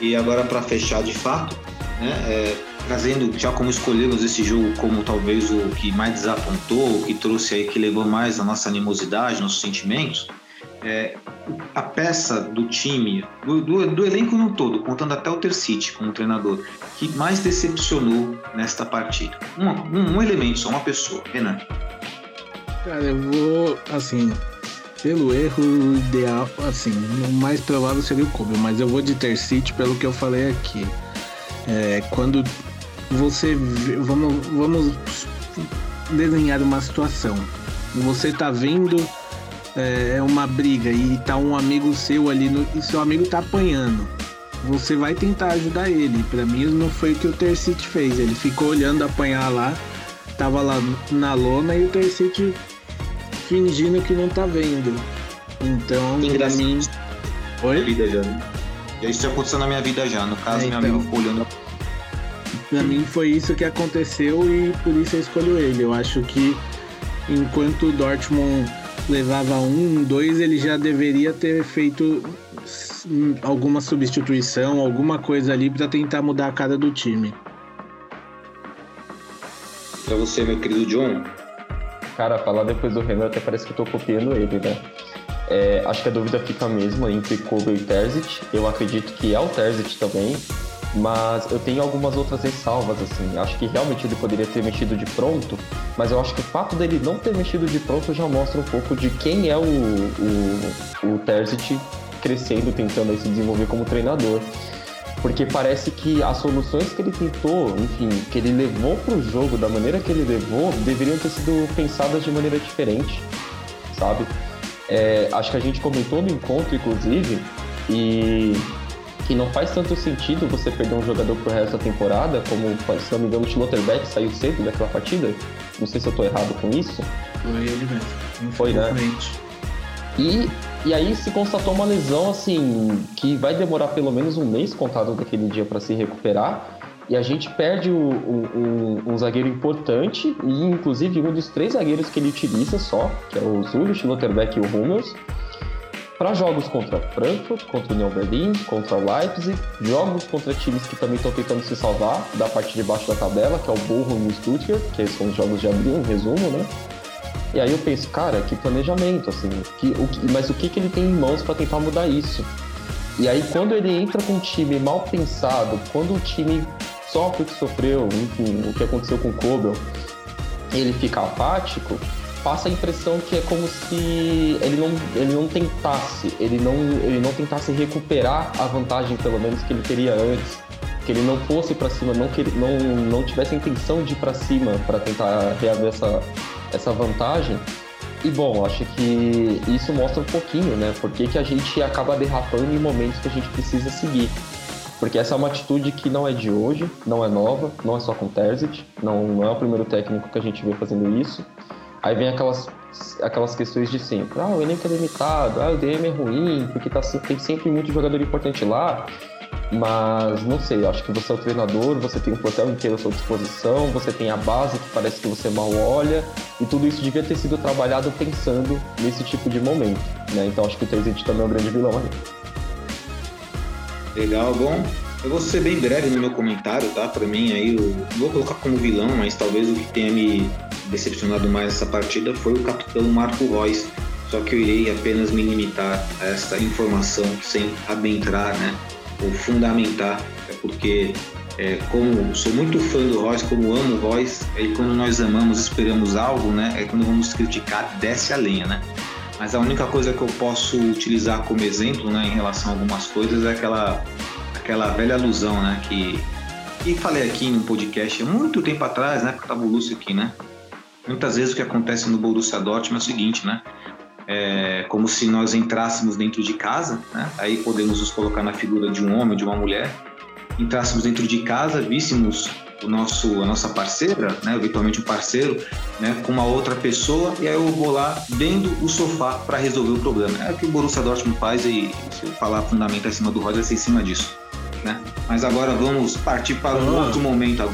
Speaker 1: E agora para fechar de fato, né, é, trazendo já como escolhemos esse jogo como talvez o que mais desapontou, o que trouxe aí, que levou mais a nossa animosidade, nossos sentimentos, é, a peça do time, do, do, do, elenco no todo, contando até o Tercite como treinador, que mais decepcionou nesta partida? Um, um, um, elemento só, uma pessoa. Renan.
Speaker 3: Cara, eu vou, assim, pelo erro ideal, assim, o mais provável seria o Kobe, mas eu vou de Tercite pelo que eu falei aqui. É, quando você. Vamos, vamos desenhar uma situação. Você tá vindo é, é, uma briga e tá um amigo seu ali no, e seu amigo tá apanhando, você vai tentar ajudar ele. Para mim não foi o que o Tercite fez. Ele ficou olhando apanhar lá, tava lá na lona e o Tercite fingindo que não tá vendo. Então, pra mim.
Speaker 1: Oi? Vida já, né? Isso já aconteceu na minha vida já. No caso, é, meu amigo ficou olhando.
Speaker 3: Pra mim foi isso que aconteceu e por isso eu escolho ele. Eu acho que enquanto o Dortmund levava um, dois, ele já deveria ter feito alguma substituição, alguma coisa ali para tentar mudar a cara do time.
Speaker 1: Para você, meu querido John.
Speaker 4: Cara, falar depois do Renan até parece que eu tô copiando ele, né? É, acho que a dúvida fica mesmo entre Kobe e Terzic. Eu acredito que é o Terzic também, mas eu tenho algumas outras ressalvas, assim. Acho que realmente ele poderia ter mexido de pronto, mas eu acho que o fato dele não ter mexido de pronto já mostra um pouco de quem é o, o, o Terzic crescendo, tentando se desenvolver como treinador. Porque parece que as soluções que ele tentou, enfim, que ele levou para o jogo da maneira que ele levou, deveriam ter sido pensadas de maneira diferente, sabe? É, acho que a gente comentou no encontro, inclusive, e que não faz tanto sentido você perder um jogador pro resto da temporada, como, se não me engano, o Schlotterbeck saiu cedo daquela partida. Não sei se eu tô errado com isso.
Speaker 3: Foi ele mesmo.
Speaker 4: Foi, né? E, e aí se constatou uma lesão, assim, que vai demorar pelo menos um mês contado daquele dia para se recuperar. E a gente perde o, o, um zagueiro importante, e inclusive um dos três zagueiros que ele utiliza só, que é o Zulu, o Schlotterbeck e o Hummels para jogos contra Frankfurt, contra o Union Berlin, contra Leipzig, jogos contra times que também estão tentando se salvar da parte de baixo da tabela, que é o Bochum e o Stuttgart, que são os jogos de abril, em resumo, né? E aí eu penso, cara, que planejamento, assim, que, o que, mas o que, que ele tem em mãos para tentar mudar isso? E aí quando ele entra com um time mal pensado, quando o time sofre o que sofreu, enfim, o que aconteceu com o Kobel, ele fica apático, passa a impressão que é como se ele não, ele não tentasse, ele não, ele não tentasse recuperar a vantagem, pelo menos, que ele teria antes. Que ele não fosse para cima, não, que, não, não tivesse a intenção de ir para cima para tentar reaver essa, essa vantagem. E bom, acho que isso mostra um pouquinho, né? Por que, que a gente acaba derrapando em momentos que a gente precisa seguir. Porque essa é uma atitude que não é de hoje, não é nova, não é só com Terzic, não, não é o primeiro técnico que a gente vê fazendo isso. Aí vem aquelas, aquelas questões de sempre. Ah, o elenco é limitado, ah, o DM é ruim, porque tá, tem sempre muito jogador importante lá. Mas não sei, acho que você é o treinador, você tem o plantel inteiro à sua disposição, você tem a base que parece que você mal olha, e tudo isso devia ter sido trabalhado pensando nesse tipo de momento. Né? Então acho que o Terzite também é um grande vilão ali.
Speaker 1: Legal, bom. Eu vou ser bem breve no meu comentário, tá? Para mim aí, eu vou colocar como vilão, mas talvez o que tenha me decepcionado mais essa partida foi o capitão Marco Reus. Só que eu irei apenas me limitar a essa informação sem adentrar, né? Ou fundamentar, é porque é, como sou muito fã do Royce, como amo o Royce, aí quando nós amamos, esperamos algo, né? É quando vamos criticar, desce a lenha, né? Mas a única coisa que eu posso utilizar como exemplo, né, em relação a algumas coisas é aquela aquela velha alusão, né, que que falei aqui no podcast muito tempo atrás, né, porque estava o Lúcio aqui, né? Muitas vezes o que acontece no Borussia Dortmund é o seguinte, né? É como se nós entrássemos dentro de casa, né? Aí podemos nos colocar na figura de um homem de uma mulher. Entrássemos dentro de casa, víssemos o nosso, a nossa parceira, né, eventualmente um parceiro, né, com uma outra pessoa, e aí eu vou lá vendo o sofá para resolver o problema. É o que o Borussia Dortmund faz e se eu falar fundamento acima do Roger, é em cima disso. Né? Mas agora vamos partir para um oh, outro momento.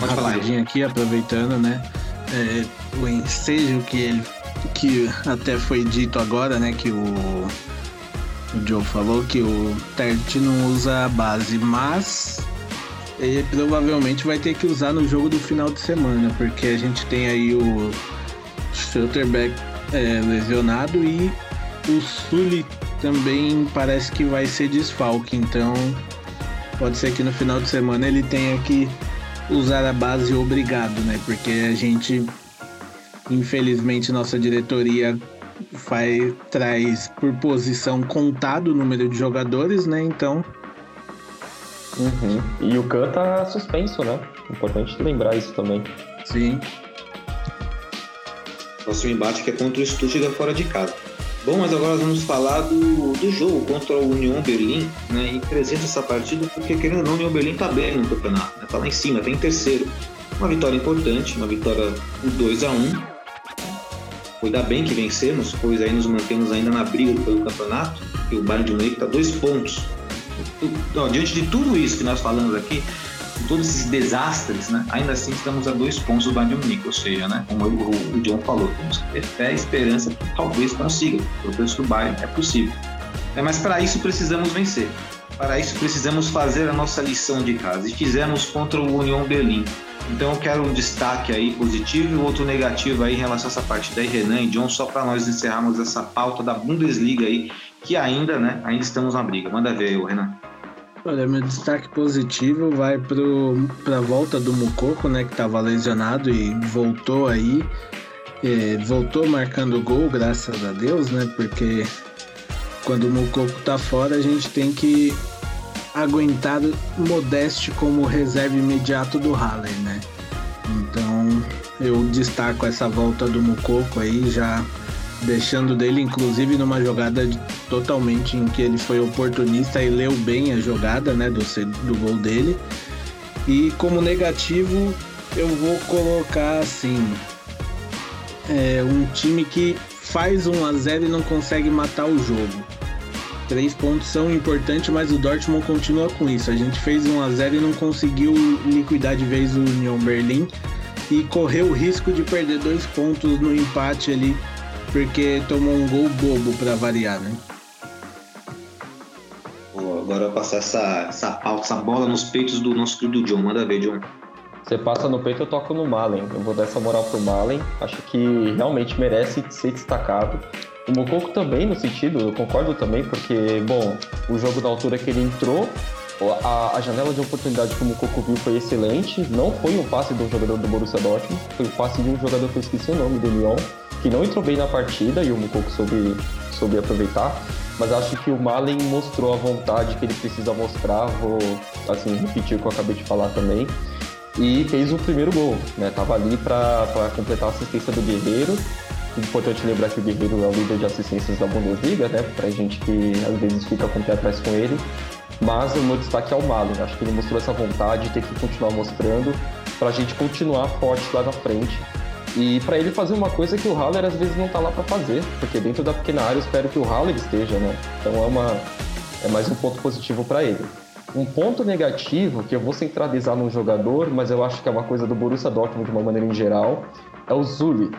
Speaker 3: Pode falar aí. aqui, aproveitando, né? É, o ensejo que ele que até foi dito agora, né, que o, o Joe falou que o Tert não usa a base, mas ele provavelmente vai ter que usar no jogo do final de semana, porque a gente tem aí o Schutterbeck é, lesionado e o Sully também parece que vai ser desfalque, então pode ser que no final de semana ele tenha que usar a base obrigado, né? Porque a gente, infelizmente, nossa diretoria faz, traz por posição contado o número de jogadores, né? Então.
Speaker 4: Uhum. E o Khan tá suspenso, né? Importante lembrar isso também.
Speaker 3: Sim.
Speaker 1: Próximo embate que é contra o Stuttgart fora de casa. Bom, mas agora vamos falar do, do jogo contra o Union Berlim, né? E presente essa partida, porque querendo ou não, o Union Berlim tá bem no campeonato, né? Tá lá em cima, tá em terceiro. Uma vitória importante, uma vitória por 2 a 1 um. Cuidar bem que vencemos, pois aí nos mantemos ainda na briga pelo campeonato, e o Bayern de Munique tá dois pontos. Então, diante de tudo isso que nós falamos aqui, todos esses desastres, né, ainda assim estamos a dois pontos do Bayern Munique, ou seja, né, como o, o John falou, temos que ter fé e esperança que talvez consiga. O preço do Bayern é possível. É, mas para isso precisamos vencer. Para isso precisamos fazer a nossa lição de casa e fizemos contra o Union Berlim. Então eu quero um destaque aí positivo e outro negativo aí em relação a essa partida aí, Renan e John, só para nós encerrarmos essa pauta da Bundesliga aí, que ainda, né, ainda estamos na briga. Manda ver aí, Renan.
Speaker 3: Olha, meu destaque positivo vai para a volta do Mukoko, né, que estava lesionado e voltou aí. É, voltou marcando gol, graças a Deus, né? Porque quando o Mukoko tá fora, a gente tem que aguentar Modeste como reserva imediato do Haller, né? Então eu destaco essa volta do Mukoko aí, já deixando dele, inclusive, numa jogada totalmente em que ele foi oportunista e leu bem a jogada né, do, do gol dele. E como negativo, eu vou colocar assim: é um time que faz 1 a 0 e não consegue matar o jogo. Três pontos são importantes, mas o Dortmund continua com isso. A gente fez 1 a 0 e não conseguiu liquidar de vez o Union Berlin e correu o risco de perder dois pontos no empate ali, porque tomou um gol bobo para variar, né?
Speaker 1: Pô, agora passar essa, essa, essa bola nos peitos do nosso querido John. Manda ver, John.
Speaker 4: Você passa no peito, eu toco no Malen. Eu vou dar essa moral pro Malen. Acho que realmente merece ser destacado. O Mococo também, no sentido, eu concordo também, porque, bom, o jogo da altura que ele entrou, a, a janela de oportunidade que o Mococo viu foi excelente. Não foi um passe de um jogador do Borussia Dortmund, foi um passe de um jogador que eu esqueci o nome, do Lyon, que não entrou bem na partida e o Mococo soube, soube aproveitar. Mas acho que o Malen mostrou a vontade que ele precisa mostrar. Vou, assim, repetir o que eu acabei de falar também e fez o primeiro gol, né? Tava ali para completar a assistência do Guerreiro Importante lembrar que o Guerreiro é o líder de assistências da Bundesliga, né? Pra gente que às vezes fica com o pé atrás com ele. Mas o meu destaque é o Malen. Acho que ele mostrou essa vontade, ter que continuar mostrando, pra gente continuar forte lá na frente. E para ele fazer uma coisa que o Haller às vezes não tá lá para fazer, porque dentro da pequena área eu espero que o Haller esteja, né? Então é uma é mais um ponto positivo para ele. Um ponto negativo que eu vou centralizar num jogador, mas eu acho que é uma coisa do Borussia Dortmund de uma maneira em geral, é o Zuli.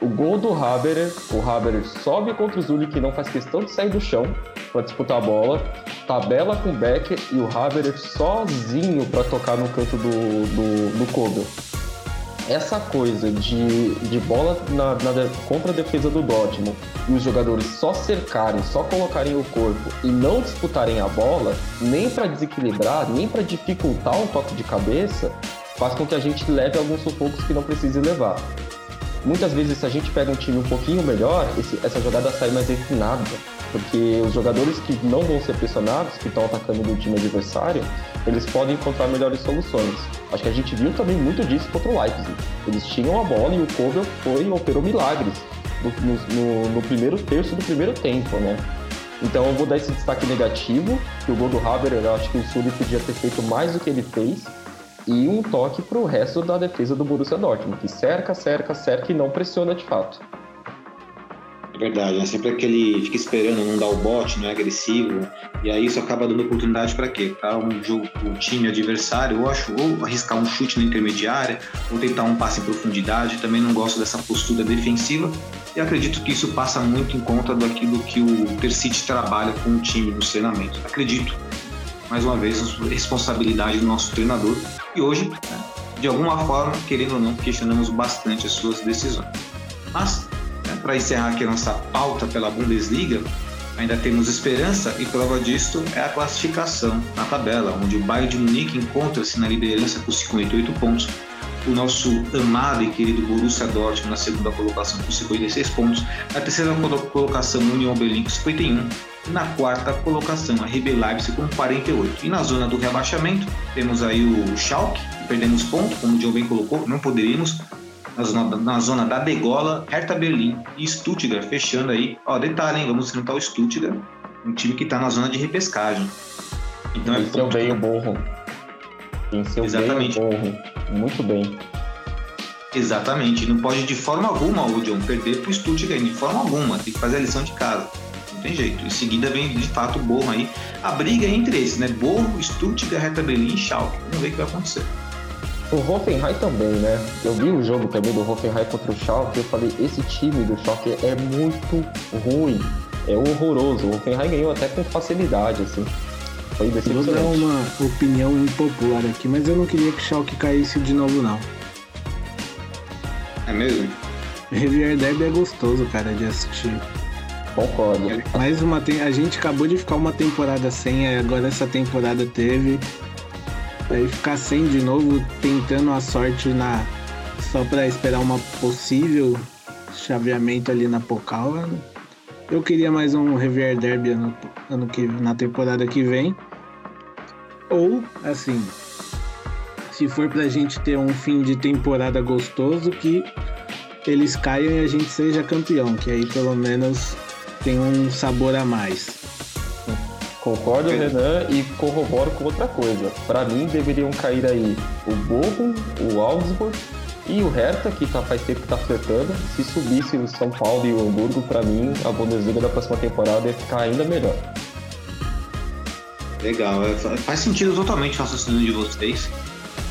Speaker 4: O gol do Haberer, o Haberer sobe contra o Zuli, que não faz questão de sair do chão para disputar a bola, tabela com o Becker e o Haberer sozinho para tocar no canto do, do, do Kobel. Essa coisa de, de bola na, na, contra a defesa do Dortmund e os jogadores só cercarem, só colocarem o corpo e não disputarem a bola, nem para desequilibrar, nem para dificultar um toque de cabeça, faz com que a gente leve alguns sufocos que não precise levar. Muitas vezes, se a gente pega um time um pouquinho melhor, esse, essa jogada sai mais refinada, porque os jogadores que não vão ser pressionados, que estão atacando no time adversário, eles podem encontrar melhores soluções. Acho que a gente viu também muito disso contra o Leipzig. Eles tinham a bola e o Kovel foi operou milagres no, no, no, primeiro terço do primeiro tempo, né? Então eu vou dar esse destaque negativo, que o gol do Haber, eu acho que o Sully podia ter feito mais do que ele fez, e um toque para o resto da defesa do Borussia Dortmund, que cerca, cerca, cerca e não pressiona de fato.
Speaker 1: É verdade, né? sempre aquele fica esperando, não dá o bote, não é agressivo, e aí isso acaba dando oportunidade para quê? Para um jogo, o time adversário, ou, acho, ou arriscar um chute na intermediária, ou tentar um passe em profundidade. Também não gosto dessa postura defensiva, e acredito que isso passa muito em conta daquilo que o Tercite trabalha com o time nos treinamentos. Acredito mais uma vez, responsabilidade do nosso treinador. E hoje, né, de alguma forma, querendo ou não, questionamos bastante as suas decisões. Mas, para encerrar aqui nossa pauta pela Bundesliga, ainda temos esperança e prova disso é a classificação na tabela, onde o Bayern de Munique encontra-se na liderança com 58 pontos, o nosso amado e querido Borussia Dortmund na segunda colocação com 56 pontos, na terceira colocação Union Berlin com 51 na quarta colocação, a RB Leipzig com 48. E na zona do rebaixamento, temos aí o Schalke, perdemos ponto, como o John bem colocou, não poderíamos. Na zona, na zona da degola, Hertha Berlim e Stuttgart fechando aí. Ó, detalhe, hein? Vamos enfrentar o Stuttgart, um time que está na zona de repescagem.
Speaker 4: Então é Venceu bem o Borro. Venceu Exatamente. bem o Borro. Muito bem.
Speaker 1: Exatamente. Não pode de forma alguma o John perder para o Stuttgart, de forma alguma. Tem que fazer a lição de casa tem jeito. Em seguida vem, de fato, o Borro aí. A briga é entre esses, né? Borro, Stuttgart, Hertha Berlin e Schalke. Vamos ver o que vai acontecer.
Speaker 4: O Hoffenheim também, né? Eu vi o jogo também do Hoffenheim contra o Schalke e eu falei, esse time do Schalke é muito ruim. É horroroso. O Hoffenheim ganhou até com facilidade, assim. Foi
Speaker 3: decepcionante. Vou dar uma opinião impopular aqui, mas eu não queria que o Schalke caísse de novo, não.
Speaker 1: É mesmo?
Speaker 3: Rivier Derby é gostoso, cara, de assistir.
Speaker 4: Concordo.
Speaker 3: Mais uma a gente acabou de ficar uma temporada sem, agora essa temporada teve. Aí ficar sem de novo, tentando a sorte na só para esperar uma possível chaveamento ali na Pocal. Eu queria mais um Revier Derby ano, ano que, na temporada que vem. Ou, assim, se for pra gente ter um fim de temporada gostoso, que eles caiam e a gente seja campeão, que aí pelo menos tem um sabor a mais.
Speaker 4: Concordo, Renan, e corroboro com outra coisa. Para mim, deveriam cair aí o Bochum, o Augsburg e o Hertha, que tá, faz tempo que tá flertando. Se subisse o São Paulo e o Hamburgo, para mim, a Bundesliga da próxima temporada ia ficar ainda melhor.
Speaker 1: Legal, é, faz sentido totalmente o raciocínio de vocês.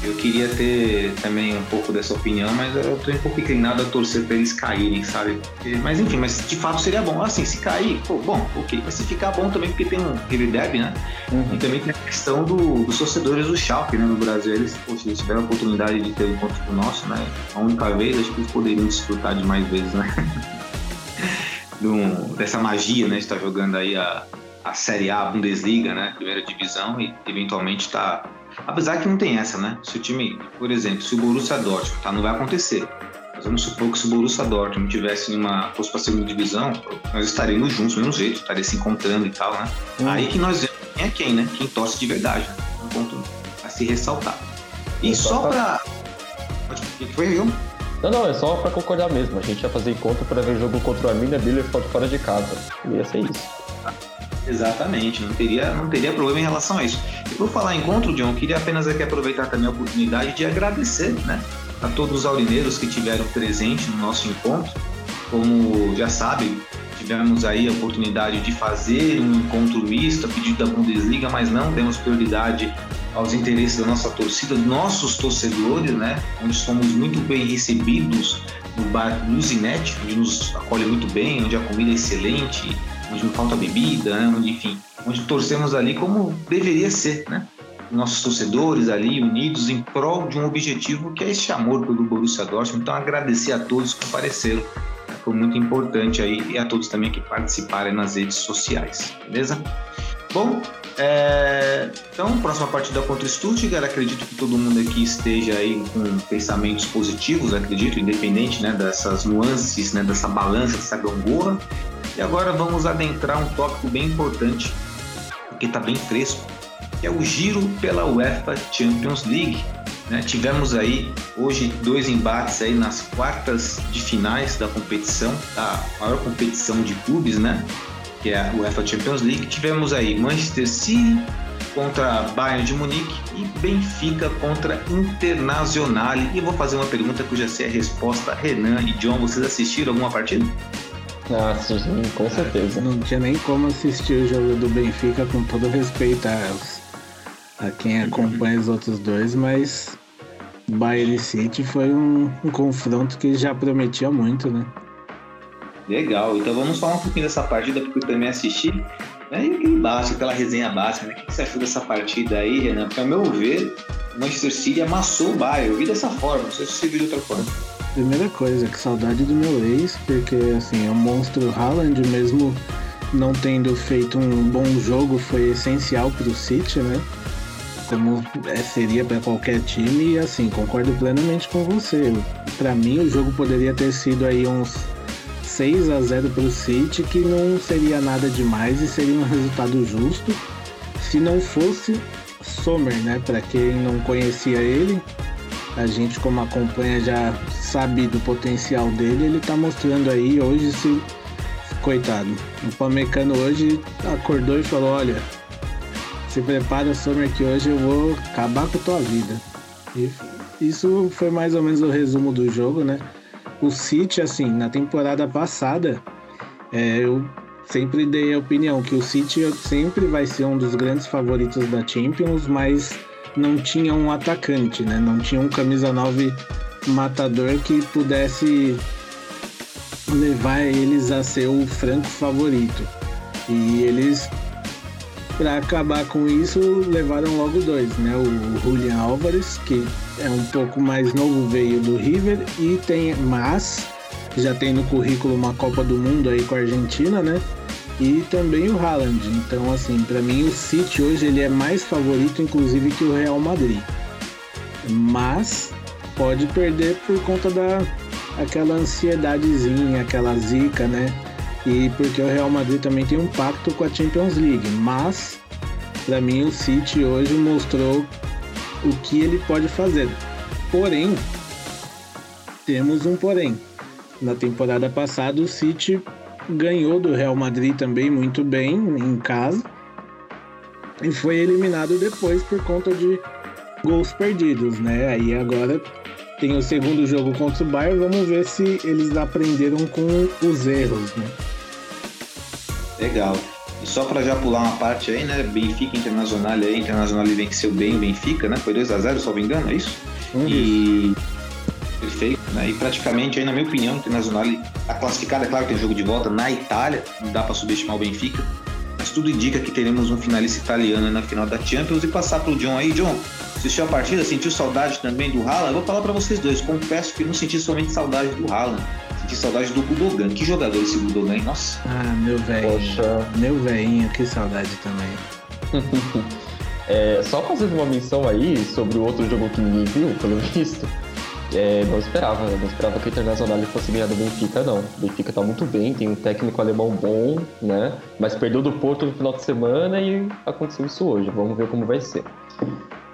Speaker 1: Eu queria ter também um pouco dessa opinião, mas eu tô um pouco inclinado a torcer para eles caírem, sabe? Mas enfim, mas de fato seria bom. Assim, se cair, pô, bom, ok. Mas se ficar bom também, porque tem um River né? Uhum. E também tem a questão do, dos torcedores do Schalke, né? No Brasil, eles, poxa, eles tiveram a oportunidade de ter um encontro com o nosso, né? A única vez, acho que eles poderiam desfrutar de mais vezes, né? Do, dessa magia, né? De estar jogando aí a, a Série A, a Bundesliga, né? Primeira divisão e eventualmente tá Apesar que não tem essa, né? Se o time, por exemplo, se o Borussia Dortmund, tá, não vai acontecer. Mas vamos supor que se o Borussia Dortmund tivesse uma fosse para segunda divisão, nós estaríamos juntos do mesmo jeito, estaria se encontrando e tal, né? Hum. Aí que nós vemos quem é quem, né? Quem torce de verdade. Né? Um ponto a se ressaltar. E só para o que foi, viu?
Speaker 4: Não, não, é só para concordar mesmo. A gente ia fazer encontro para ver jogo contra o Arminia Biller fora de casa. Ia ser isso.
Speaker 1: Exatamente, não teria, não teria problema em relação a isso. E por falar encontro, John, queria apenas aqui aproveitar também a oportunidade de agradecer né, a todos os aurineiros que tiveram presente no nosso encontro. Como já sabem, tivemos aí a oportunidade de fazer um encontro misto a pedido da Bundesliga, mas não demos prioridade aos interesses da nossa torcida, nossos torcedores, né? Onde somos muito bem recebidos no bar Luzinete, onde nos acolhe muito bem, onde a comida é excelente, onde não falta bebida, né? onde, enfim, onde torcemos ali como deveria ser, né? Nossos torcedores ali unidos em prol de um objetivo que é esse amor pelo Borussia Dortmund. Então, agradecer a todos que apareceram. Foi muito importante aí e a todos também que participaram nas redes sociais, beleza? Bom, é... então, próxima partida contra o Stuttgart, acredito que todo mundo aqui esteja aí com pensamentos positivos, acredito, independente né, dessas nuances, né, dessa balança, dessa gangorra. E agora vamos adentrar um tópico bem importante, porque está bem fresco, que é o giro pela UEFA Champions League. Né? Tivemos aí hoje dois embates aí nas quartas de finais da competição, da maior competição de clubes, né? Que é a UEFA Champions League. Tivemos aí Manchester City contra Bayern de Munique e Benfica contra Internacional. E vou fazer uma pergunta que eu já sei a resposta. Renan e John, vocês assistiram alguma partida?
Speaker 4: Ah, sim, com certeza.
Speaker 3: Não tinha nem como assistir o jogo do Benfica, com todo respeito a, a quem acompanha os outros dois, mas Bayern City foi um, um confronto que já prometia muito, né?
Speaker 1: Legal, então vamos falar um pouquinho dessa partida, porque eu também assisti. Né? E aquele básico, aquela resenha básica, né? O que você achou dessa partida aí, Renan? Porque, ao meu ver, o Manchester City amassou o Bayern. Eu vi dessa forma, não sei se você viu de outra forma.
Speaker 3: Primeira coisa, que saudade do meu ex, porque assim, o monstro Haaland, mesmo não tendo feito um bom jogo, foi essencial para o City, né? Como é, seria para qualquer time, e assim, concordo plenamente com você. Para mim, o jogo poderia ter sido aí uns 6 a 0 para o City, que não seria nada demais e seria um resultado justo se não fosse Sommer, né? Para quem não conhecia ele, a gente como acompanha já sabe do potencial dele, ele tá mostrando aí hoje se coitado. O Pamecano hoje acordou e falou, olha, se prepara Summer que hoje eu vou acabar com tua vida. E isso foi mais ou menos o resumo do jogo, né? O City, assim, na temporada passada, é, eu sempre dei a opinião que o City sempre vai ser um dos grandes favoritos da Champions, mas não tinha um atacante, né? Não tinha um camisa 9 matador que pudesse levar eles a ser o franco favorito. E eles, para acabar com isso, levaram logo dois, né? O Julian Álvares, que é um pouco mais novo, veio do River e tem, mas já tem no currículo uma Copa do Mundo aí com a Argentina, né? E também o Haaland. Então, assim, para mim o City hoje ele é mais favorito, inclusive, que o Real Madrid. Mas pode perder por conta da aquela ansiedadezinha, aquela zica, né? E porque o Real Madrid também tem um pacto com a Champions League. Mas para mim o City hoje mostrou o que ele pode fazer. Porém, temos um porém. na temporada passada o City ganhou do Real Madrid também muito bem em casa e foi eliminado depois por conta de gols perdidos, né? Aí agora tem o segundo jogo contra o Bayern, vamos ver se eles aprenderam com os erros, né?
Speaker 1: Legal. E só para já pular uma parte aí, né? Benfica Internacional aí, Internacional venceu bem o Benfica, né? Foi 2x0, se não me engano, é isso?
Speaker 3: Uhum.
Speaker 1: E perfeito, né? E praticamente aí, na minha opinião, o Internacional tá classificado, é claro que tem jogo de volta na Itália, não dá para subestimar o Benfica, mas tudo indica que teremos um finalista italiano na final da Champions e passar pro John aí, John. Assistiu a partida, sentiu saudade também do Haaland? Eu vou falar para vocês dois, confesso que não senti somente saudade do Haaland, senti saudade do Gudogan. Que jogador esse Gudogan, hein? Nossa.
Speaker 3: Ah, meu velhinho.
Speaker 4: Poxa.
Speaker 3: Meu velhinho, que saudade também.
Speaker 4: É, só fazendo uma menção aí sobre o outro jogo que ninguém viu, pelo visto. É, não esperava, né? não esperava que o Internacional fosse ganhar do Benfica, não. O Benfica tá muito bem, tem um técnico alemão bom, né? Mas perdeu do Porto no final de semana e aconteceu isso hoje. Vamos ver como vai ser.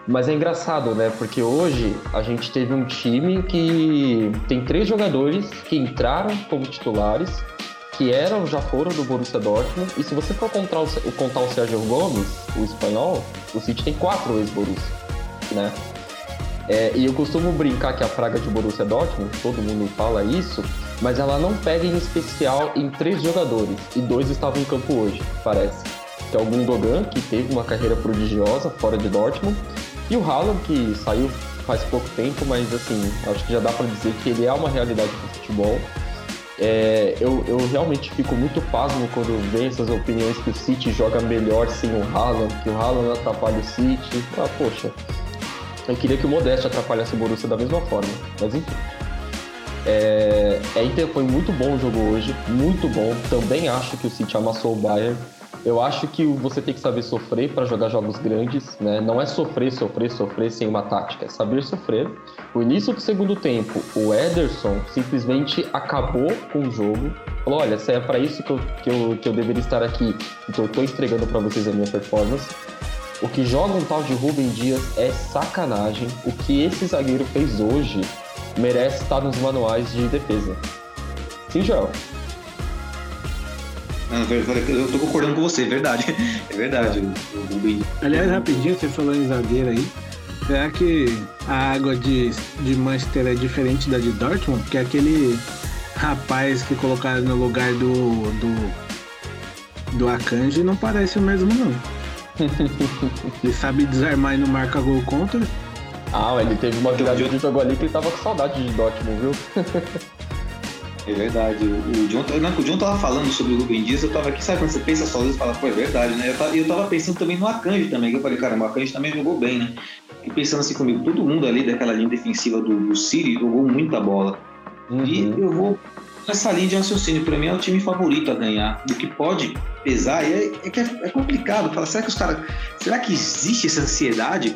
Speaker 4: Mas é engraçado, né? Porque hoje a gente teve um time que tem três jogadores que entraram como titulares, que eram, já foram do Borussia Dortmund. E se você for contar o, contar o Sérgio Gomes, o espanhol, o City tem quatro ex-Borussia, né? É, e eu costumo brincar que a praga de Borussia Dortmund, todo mundo fala isso, mas ela não pega em especial em três jogadores, e dois estavam em campo hoje, parece. Que é o Gundogan, que teve uma carreira prodigiosa fora de Dortmund, e o Haaland, que saiu faz pouco tempo, mas assim, acho que já dá para dizer que ele é uma realidade do futebol. É, eu, eu realmente fico muito pasmo quando vejo essas opiniões que o City joga melhor sem o Haaland, que o Haaland atrapalha o City. Ah, poxa, eu queria que o Modeste atrapalhasse o Borussia da mesma forma, mas enfim. É, é, Inter foi muito bom o jogo hoje, muito bom. Também acho que o City amassou o Bayern. Eu acho que você tem que saber sofrer para jogar jogos grandes, né? Não é sofrer, sofrer, sofrer sem uma tática, é saber sofrer. O início do segundo tempo, o Ederson simplesmente acabou com o jogo. Falou: olha, se é para isso que eu, que, eu, que eu deveria estar aqui, então eu estou entregando para vocês a minha performance. O que joga um tal de Rubem Dias é sacanagem. O que esse zagueiro fez hoje merece estar nos manuais de defesa. Sim, Joel.
Speaker 1: Não, eu tô concordando com você, é verdade. É verdade. O Rubem.
Speaker 3: Aliás, rapidinho, você falou em zagueiro aí. Será que a água de, de Manchester é diferente da de Dortmund? Porque aquele rapaz que colocaram no lugar do, do, do Akanji não parece o mesmo, não. Ele sabe desarmar e não marca gol contra.
Speaker 4: Ah, ele teve uma virada de jogo ali que ele tava com saudade de Dortmund, viu?
Speaker 1: É verdade. O John, não, o John tava falando sobre o Rubem Dias, eu tava aqui, sabe quando você pensa só e fala, pô, é verdade, né? Eu tava, eu tava pensando também no Akanji também, que eu falei, cara, o Akanji também jogou bem, né? E pensando assim comigo, todo mundo ali daquela linha defensiva do, do City jogou muita bola.
Speaker 4: Uhum.
Speaker 1: E eu vou nessa linha de raciocínio, para mim é o time favorito a ganhar. O que pode pesar é, é que é, é complicado. Fala, será que os caras. Será que existe essa ansiedade?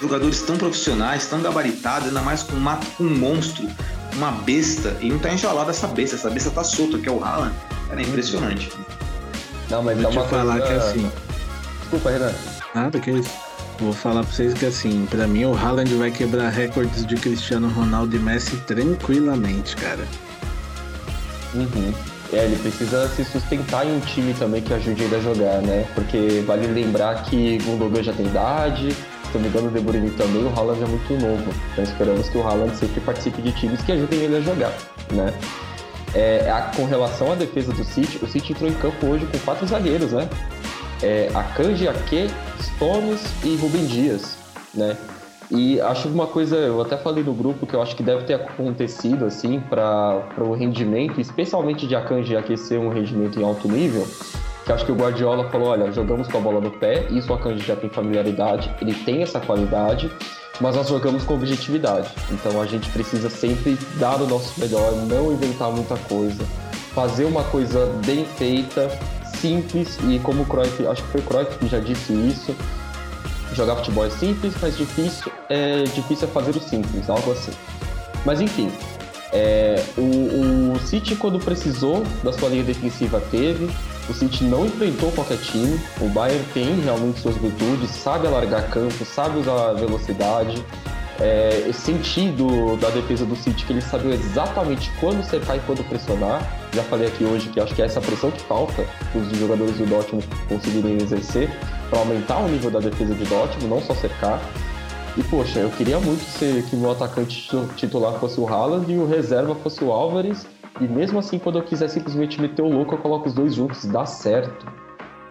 Speaker 1: Jogadores tão profissionais, tão gabaritados, ainda mais com, uma, com um monstro, uma besta, e não tá enjaulado essa besta, essa besta tá solta, que é o Haaland. Cara, é impressionante.
Speaker 4: Não, mas
Speaker 3: Vou
Speaker 4: é
Speaker 3: te
Speaker 4: uma
Speaker 3: falar
Speaker 4: coisa...
Speaker 3: que assim.
Speaker 4: Desculpa, Renan.
Speaker 3: Nada que isso. Vou falar pra vocês que assim, pra mim o Haaland vai quebrar recordes de Cristiano Ronaldo e Messi tranquilamente, cara.
Speaker 4: Uhum. É, ele precisa se sustentar em um time também que ajude ele a jogar, né? Porque vale lembrar que Gundogan já tem idade, se não me engano o De Bruyne também, o Haaland é muito novo. Então esperamos que o Haaland sempre participe de times que ajudem ele a jogar, né? É, a, com relação à defesa do City, o City entrou em campo hoje com quatro zagueiros, né? É, Akanji, Ake, Stones e Rubem Dias, né? E acho uma coisa, eu até falei no grupo que eu acho que deve ter acontecido assim para o rendimento, especialmente de Akanji aquecer um rendimento em alto nível, que acho que o Guardiola falou, olha, jogamos com a bola no pé, isso o Akanji já tem familiaridade, ele tem essa qualidade, mas nós jogamos com objetividade. Então a gente precisa sempre dar o nosso melhor, não inventar muita coisa, fazer uma coisa bem feita, simples e como o Cruyff, acho que foi o Cruyff que já disse isso, jogar futebol é simples, mas difícil é difícil é fazer o simples, algo assim. Mas enfim, é, o, o City quando precisou da sua linha defensiva teve. O City não enfrentou qualquer time. O Bayern tem realmente suas virtudes, sabe alargar campo, sabe usar velocidade. É, esse sentido da defesa do City, que ele sabia exatamente quando cercar e quando pressionar. Já falei aqui hoje que acho que é essa pressão que falta os jogadores do Dortmund conseguirem exercer para aumentar o nível da defesa de Dortmund, não só cercar. E poxa, eu queria muito ser que o meu atacante titular fosse o Haaland e o reserva fosse o Álvares. E mesmo assim, quando eu quiser simplesmente meter o louco, eu coloco os dois juntos, dá certo.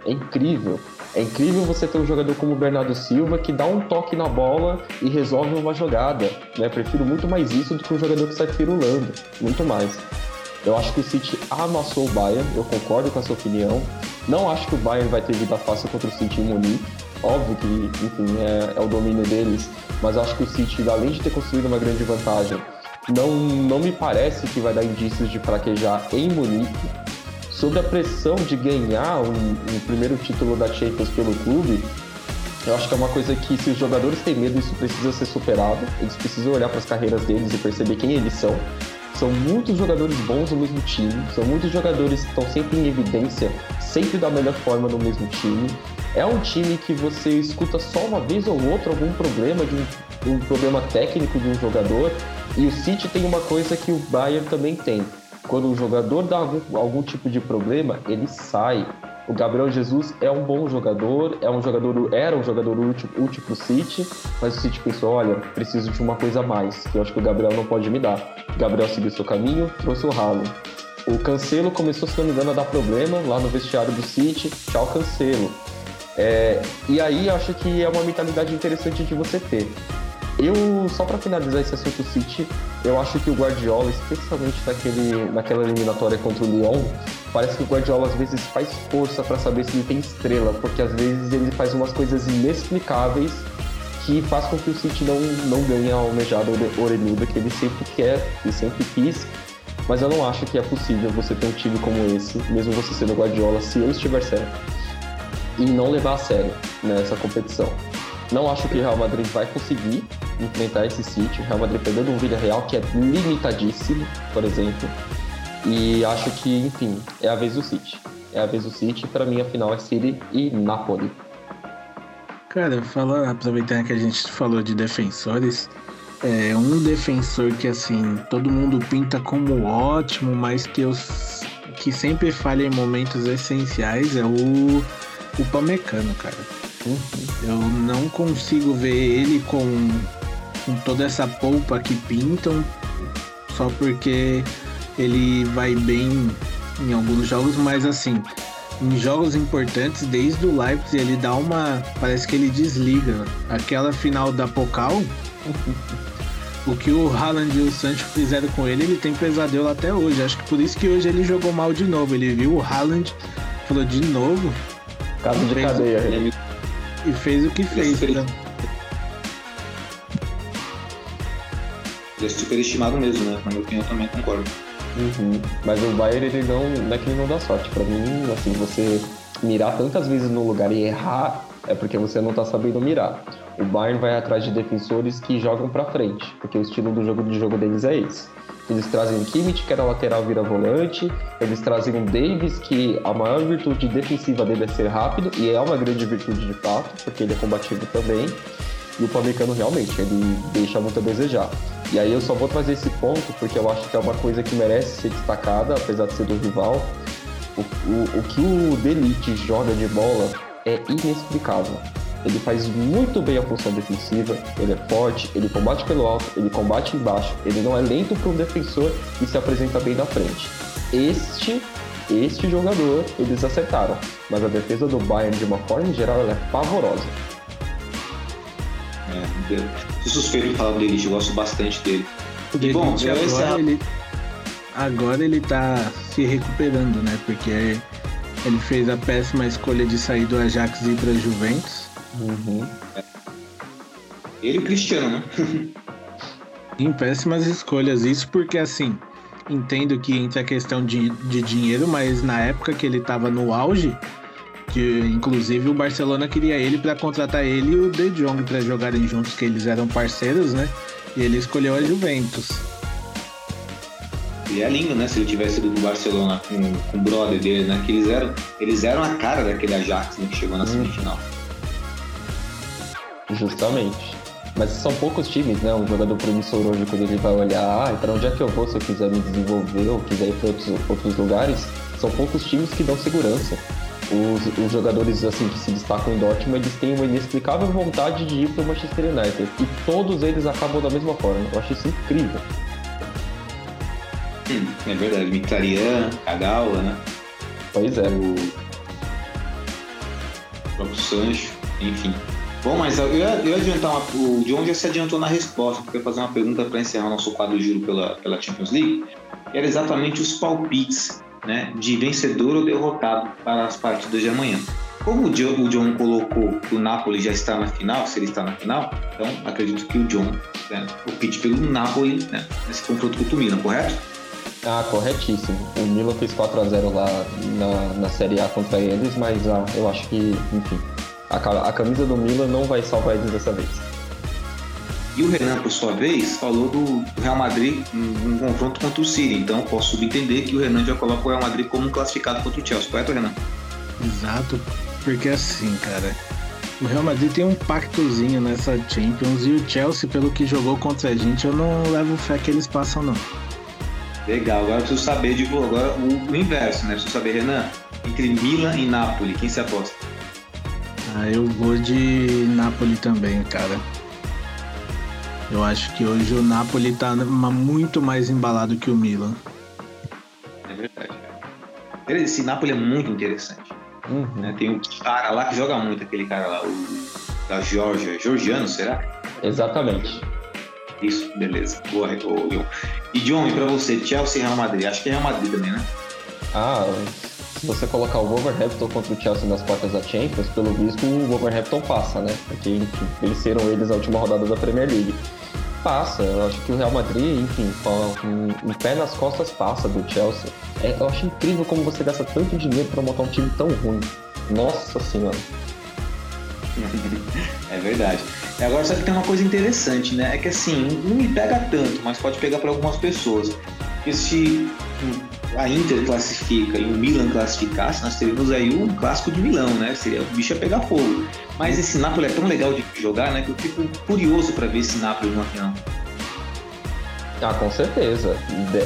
Speaker 4: É incrível. É incrível você ter um jogador como o Bernardo Silva que dá um toque na bola e resolve uma jogada. Né? Prefiro muito mais isso do que um jogador que sai firulando. Muito mais. Eu acho que o City amassou o Bayern, eu concordo com a sua opinião. Não acho que o Bayern vai ter vida fácil contra o City em Munique. Óbvio que, enfim, é, é o domínio deles, mas acho que o City, além de ter construído uma grande vantagem, não, não me parece que vai dar indícios de fraquejar em Munique. Sobre a pressão de ganhar um, um primeiro título da Champions pelo clube, eu acho que é uma coisa que, se os jogadores têm medo, isso precisa ser superado. Eles precisam olhar para as carreiras deles e perceber quem eles são. São muitos jogadores bons no mesmo time, são muitos jogadores que estão sempre em evidência, sempre da melhor forma no mesmo time. É um time que você escuta só uma vez ou outra algum problema de um, um problema técnico de um jogador. E o City tem uma coisa que o Bayern também tem. Quando o jogador dá algum, algum tipo de problema, ele sai. O Gabriel Jesus é um bom jogador, é um jogador, era um jogador útil, útil para o City, mas o City pensou, olha, preciso de uma coisa a mais, que eu acho que o Gabriel não pode me dar. O Gabriel seguiu seu caminho, trouxe o Haaland. O Cancelo começou, se não me engano, a dar problema lá no vestiário do City. Tchau, Cancelo. É, e aí acho que é uma mentalidade interessante de você ter. Eu, só para finalizar esse assunto City, eu acho que o Guardiola, especialmente naquele, naquela eliminatória contra o Lyon, parece que o Guardiola às vezes faz força para saber se ele tem estrela, porque às vezes ele faz umas coisas inexplicáveis que faz com que o City não, não ganhe a almejada orelhuda que ele sempre quer e sempre quis. Mas eu não acho que é possível você ter um time como esse, mesmo você sendo Guardiola, se ele estiver certo, e não levar a sério nessa competição. Não acho que o Real Madrid vai conseguir enfrentar esse City. O Real Madrid perdeu um Villarreal que é limitadíssimo, por exemplo. E acho que, enfim, é a vez do City. É a vez do City. Para mim, a final é City e Napoli.
Speaker 3: Cara, fala, aproveitando que a gente falou de defensores, é um defensor que assim todo mundo pinta como ótimo, mas que eu que sempre falha em momentos essenciais é o o Pamecano, cara. Eu não consigo ver ele com, com toda essa polpa que pintam, só porque ele vai bem em alguns jogos, mas assim, em jogos importantes, desde o Leipzig, ele dá uma. Parece que ele desliga. Aquela final da Pokal, o que o Haaland e o Sancho fizeram com ele, ele tem pesadelo até hoje. Acho que por isso que hoje ele jogou mal de novo. Ele viu o Haaland, falou de novo.
Speaker 4: Caso de cadeia.
Speaker 3: Ele... E fez o que fez. Ele, né?
Speaker 1: ele é super estimado mesmo, né? Na minha opinião, também concordo.
Speaker 4: Uhum. Mas o Bayern, ele não, não é que ele não dá sorte. Pra mim, assim, você mirar tantas vezes no lugar e errar é porque você não tá sabendo mirar. O Bayern vai atrás de defensores que jogam para frente, porque o estilo do jogo de jogo deles é esse. Eles trazem o Kimmich, que era lateral, vira volante. Eles trazem o Davis, que a maior virtude defensiva dele é ser rápido, e é uma grande virtude de fato, porque ele é combativo também. E o Pamecano realmente, ele deixa muito a desejar. E aí eu só vou trazer esse ponto porque eu acho que é uma coisa que merece ser destacada, apesar de ser do rival. O, o, o que o Delite joga de bola é inexplicável. Ele faz muito bem a função defensiva, ele é forte, ele combate pelo alto, ele combate embaixo, ele não é lento para um defensor e se apresenta bem na frente. Este, este jogador, eles acertaram, mas a defesa do Bayern, de uma forma geral, é pavorosa.
Speaker 1: É, eu sou suspeito de falar dele, eu gosto bastante dele.
Speaker 3: O e, bom, agora, ele, agora ele tá se recuperando, né? Porque ele fez a péssima escolha de sair do Ajax e ir para Juventus.
Speaker 4: Uhum.
Speaker 1: Ele e o Cristiano, né?
Speaker 3: em péssimas escolhas. Isso porque, assim, entendo que entra a questão de, de dinheiro, mas na época que ele estava no auge, que inclusive o Barcelona queria ele para contratar ele e o De Jong para jogarem juntos, que eles eram parceiros, né? E ele escolheu a Juventus.
Speaker 1: E é lindo, né? Se ele tivesse ido pro Barcelona com, com o brother dele, né? Que eles eram, eles eram a cara daquele Ajax, né? Que chegou na hum. semifinal.
Speaker 4: Justamente. Mas são poucos times, né? Um jogador promissor hoje, quando ele vai olhar, ah, para onde é que eu vou se eu quiser me desenvolver ou quiser ir para outros, outros lugares, são poucos times que dão segurança. Os, os, jogadores assim que se destacam em Dortmund, eles têm uma inexplicável vontade de ir para o Manchester United. E todos eles acabam da mesma forma. Eu acho isso incrível.
Speaker 1: Hum, é verdade. Mictarian, Kagawa, né?
Speaker 4: Pois é.
Speaker 1: O próprio Sancho, enfim. Bom, mas eu ia, eu ia adiantar uma, o John já se adiantou na resposta, porque eu ia fazer uma pergunta para encerrar nosso quadro giro pela, pela Champions League. Era exatamente os palpites né, de vencedor ou derrotado para as partidas de amanhã. Como o John, o John colocou que o Napoli já está na final, se ele está na final, então acredito que o John né, opte pelo Napoli né, nesse confronto contra o Milan, correto?
Speaker 4: Ah, corretíssimo. O Milan fez 4x0 lá na, na Série A contra eles, mas ah, eu acho que, enfim, a, a camisa do Milan não vai salvar eles dessa vez.
Speaker 1: E o Renan, por sua vez, falou do Real Madrid em um confronto contra o City. Então posso subentender que o Renan já coloca o Real Madrid como classificado contra o Chelsea, correto, Renan?
Speaker 3: Exato, porque assim, cara, o Real Madrid tem um pactozinho nessa Champions e o Chelsea, pelo que jogou contra a gente, eu não levo fé que eles passam, não.
Speaker 1: Legal, agora eu preciso saber de agora o, o inverso, né? Preciso saber, Renan, entre Milan e Napoli, quem se aposta?
Speaker 3: Ah, eu vou de Napoli também, cara. Eu acho que hoje o Napoli tá muito mais embalado que o Milan.
Speaker 1: É verdade. Esse Napoli é muito interessante. Uhum. Né? Tem um cara lá que joga muito, aquele cara lá, o da Georgia. Georgiano, será?
Speaker 4: Exatamente.
Speaker 1: Isso, beleza. Boa, John. E John, e pra você, Chelsea e Real Madrid? Acho que é Real Madrid também, né?
Speaker 4: Ah, se você colocar o Wolverhampton contra o Chelsea nas quartas da Champions, pelo visto o Wolverhampton passa, né? Porque, enfim, eles serão eles a última rodada da Premier League passa. Eu acho que o Real Madrid, enfim, com um pé nas costas passa do Chelsea. É, eu acho incrível como você gasta tanto dinheiro para montar um time tão ruim. Nossa senhora.
Speaker 1: é verdade. E agora só que tem uma coisa interessante, né? É que assim, não me pega tanto, mas pode pegar para algumas pessoas. Porque se a Inter classifica e o Milan classificasse, nós teríamos aí um clássico de Milão, né? Seria o bicho a pegar fogo. Mas esse Napoli é tão legal de jogar, né? Que eu fico curioso para ver esse Napoli no final.
Speaker 4: Ah, com certeza.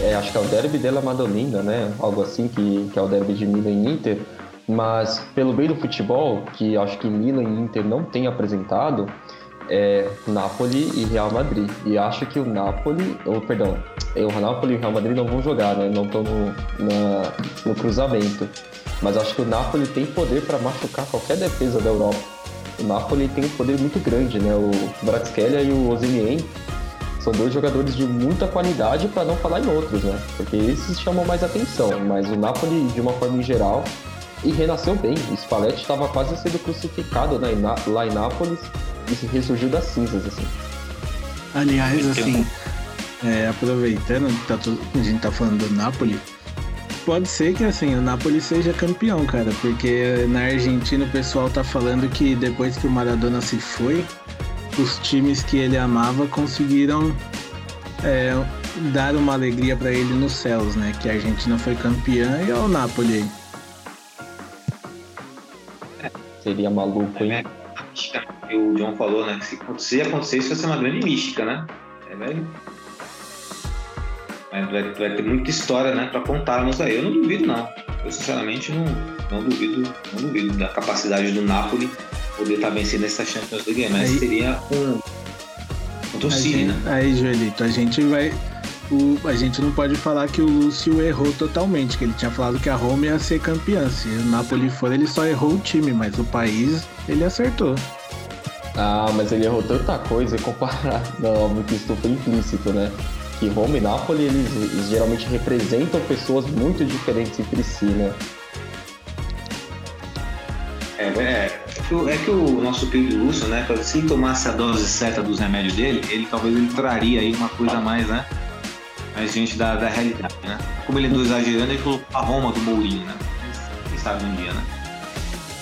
Speaker 4: É, acho que é o derby della Madonnina, né? Algo assim que, que é o derby de Milan e Inter. Mas pelo bem do futebol, que acho que Milan e Inter não têm apresentado, é Napoli e Real Madrid. E acho que o Napoli, ou perdão, o Napoli e o Real Madrid não vão jogar, né? Não estão no, no cruzamento. Mas acho que o Napoli tem poder para machucar qualquer defesa da Europa. O Napoli tem um poder muito grande, né? O Bratskelia e o Osimhen são dois jogadores de muita qualidade, para não falar em outros, né? Porque esses chamam mais atenção. Mas o Napoli, de uma forma em geral, e renasceu bem. O Spalletti estava quase sendo crucificado né, lá em Nápoles ressurgiu das cinzas, assim.
Speaker 3: Aliás, assim, é, aproveitando que tá tudo, a gente tá falando do Napoli, pode ser que assim, o Napoli seja campeão, cara, porque na Argentina o pessoal tá falando que depois que o Maradona se foi, os times que ele amava conseguiram é, dar uma alegria para ele nos céus, né? Que a Argentina foi campeã e olha o Napoli aí.
Speaker 4: Seria maluco, hein? É,
Speaker 1: que o John falou, né? Se acontecer, acontecer, isso vai ser uma grande mística, né? É velho. Vai, vai, vai, ter muita história, né, para contarmos aí. Eu não duvido, não. Eu, sinceramente, não, não duvido, não duvido da capacidade do Napoli poder estar tá vencendo essa Champions League, mas aí, seria um, um torcida, né?
Speaker 3: Aí, Joelito, a gente vai o, a gente não pode falar que o Lúcio errou totalmente, que ele tinha falado que a Roma ia ser campeã. Se o Napoli for, ele só errou o time, mas o país ele acertou.
Speaker 4: Ah, mas ele errou tanta coisa comparado. Não, muito isso foi implícito, né? Que Roma e Napoli, eles, eles geralmente representam pessoas muito diferentes entre si, né?
Speaker 1: É, é, é que o nosso querido Lúcio, né, se tomasse a dose certa dos remédios dele, ele talvez ele traria aí uma coisa mais, né? Mais gente da, da realidade, né? Como ele andou exagerando, ele falou a Roma do Mourinho, né? Quem sabe um dia, né?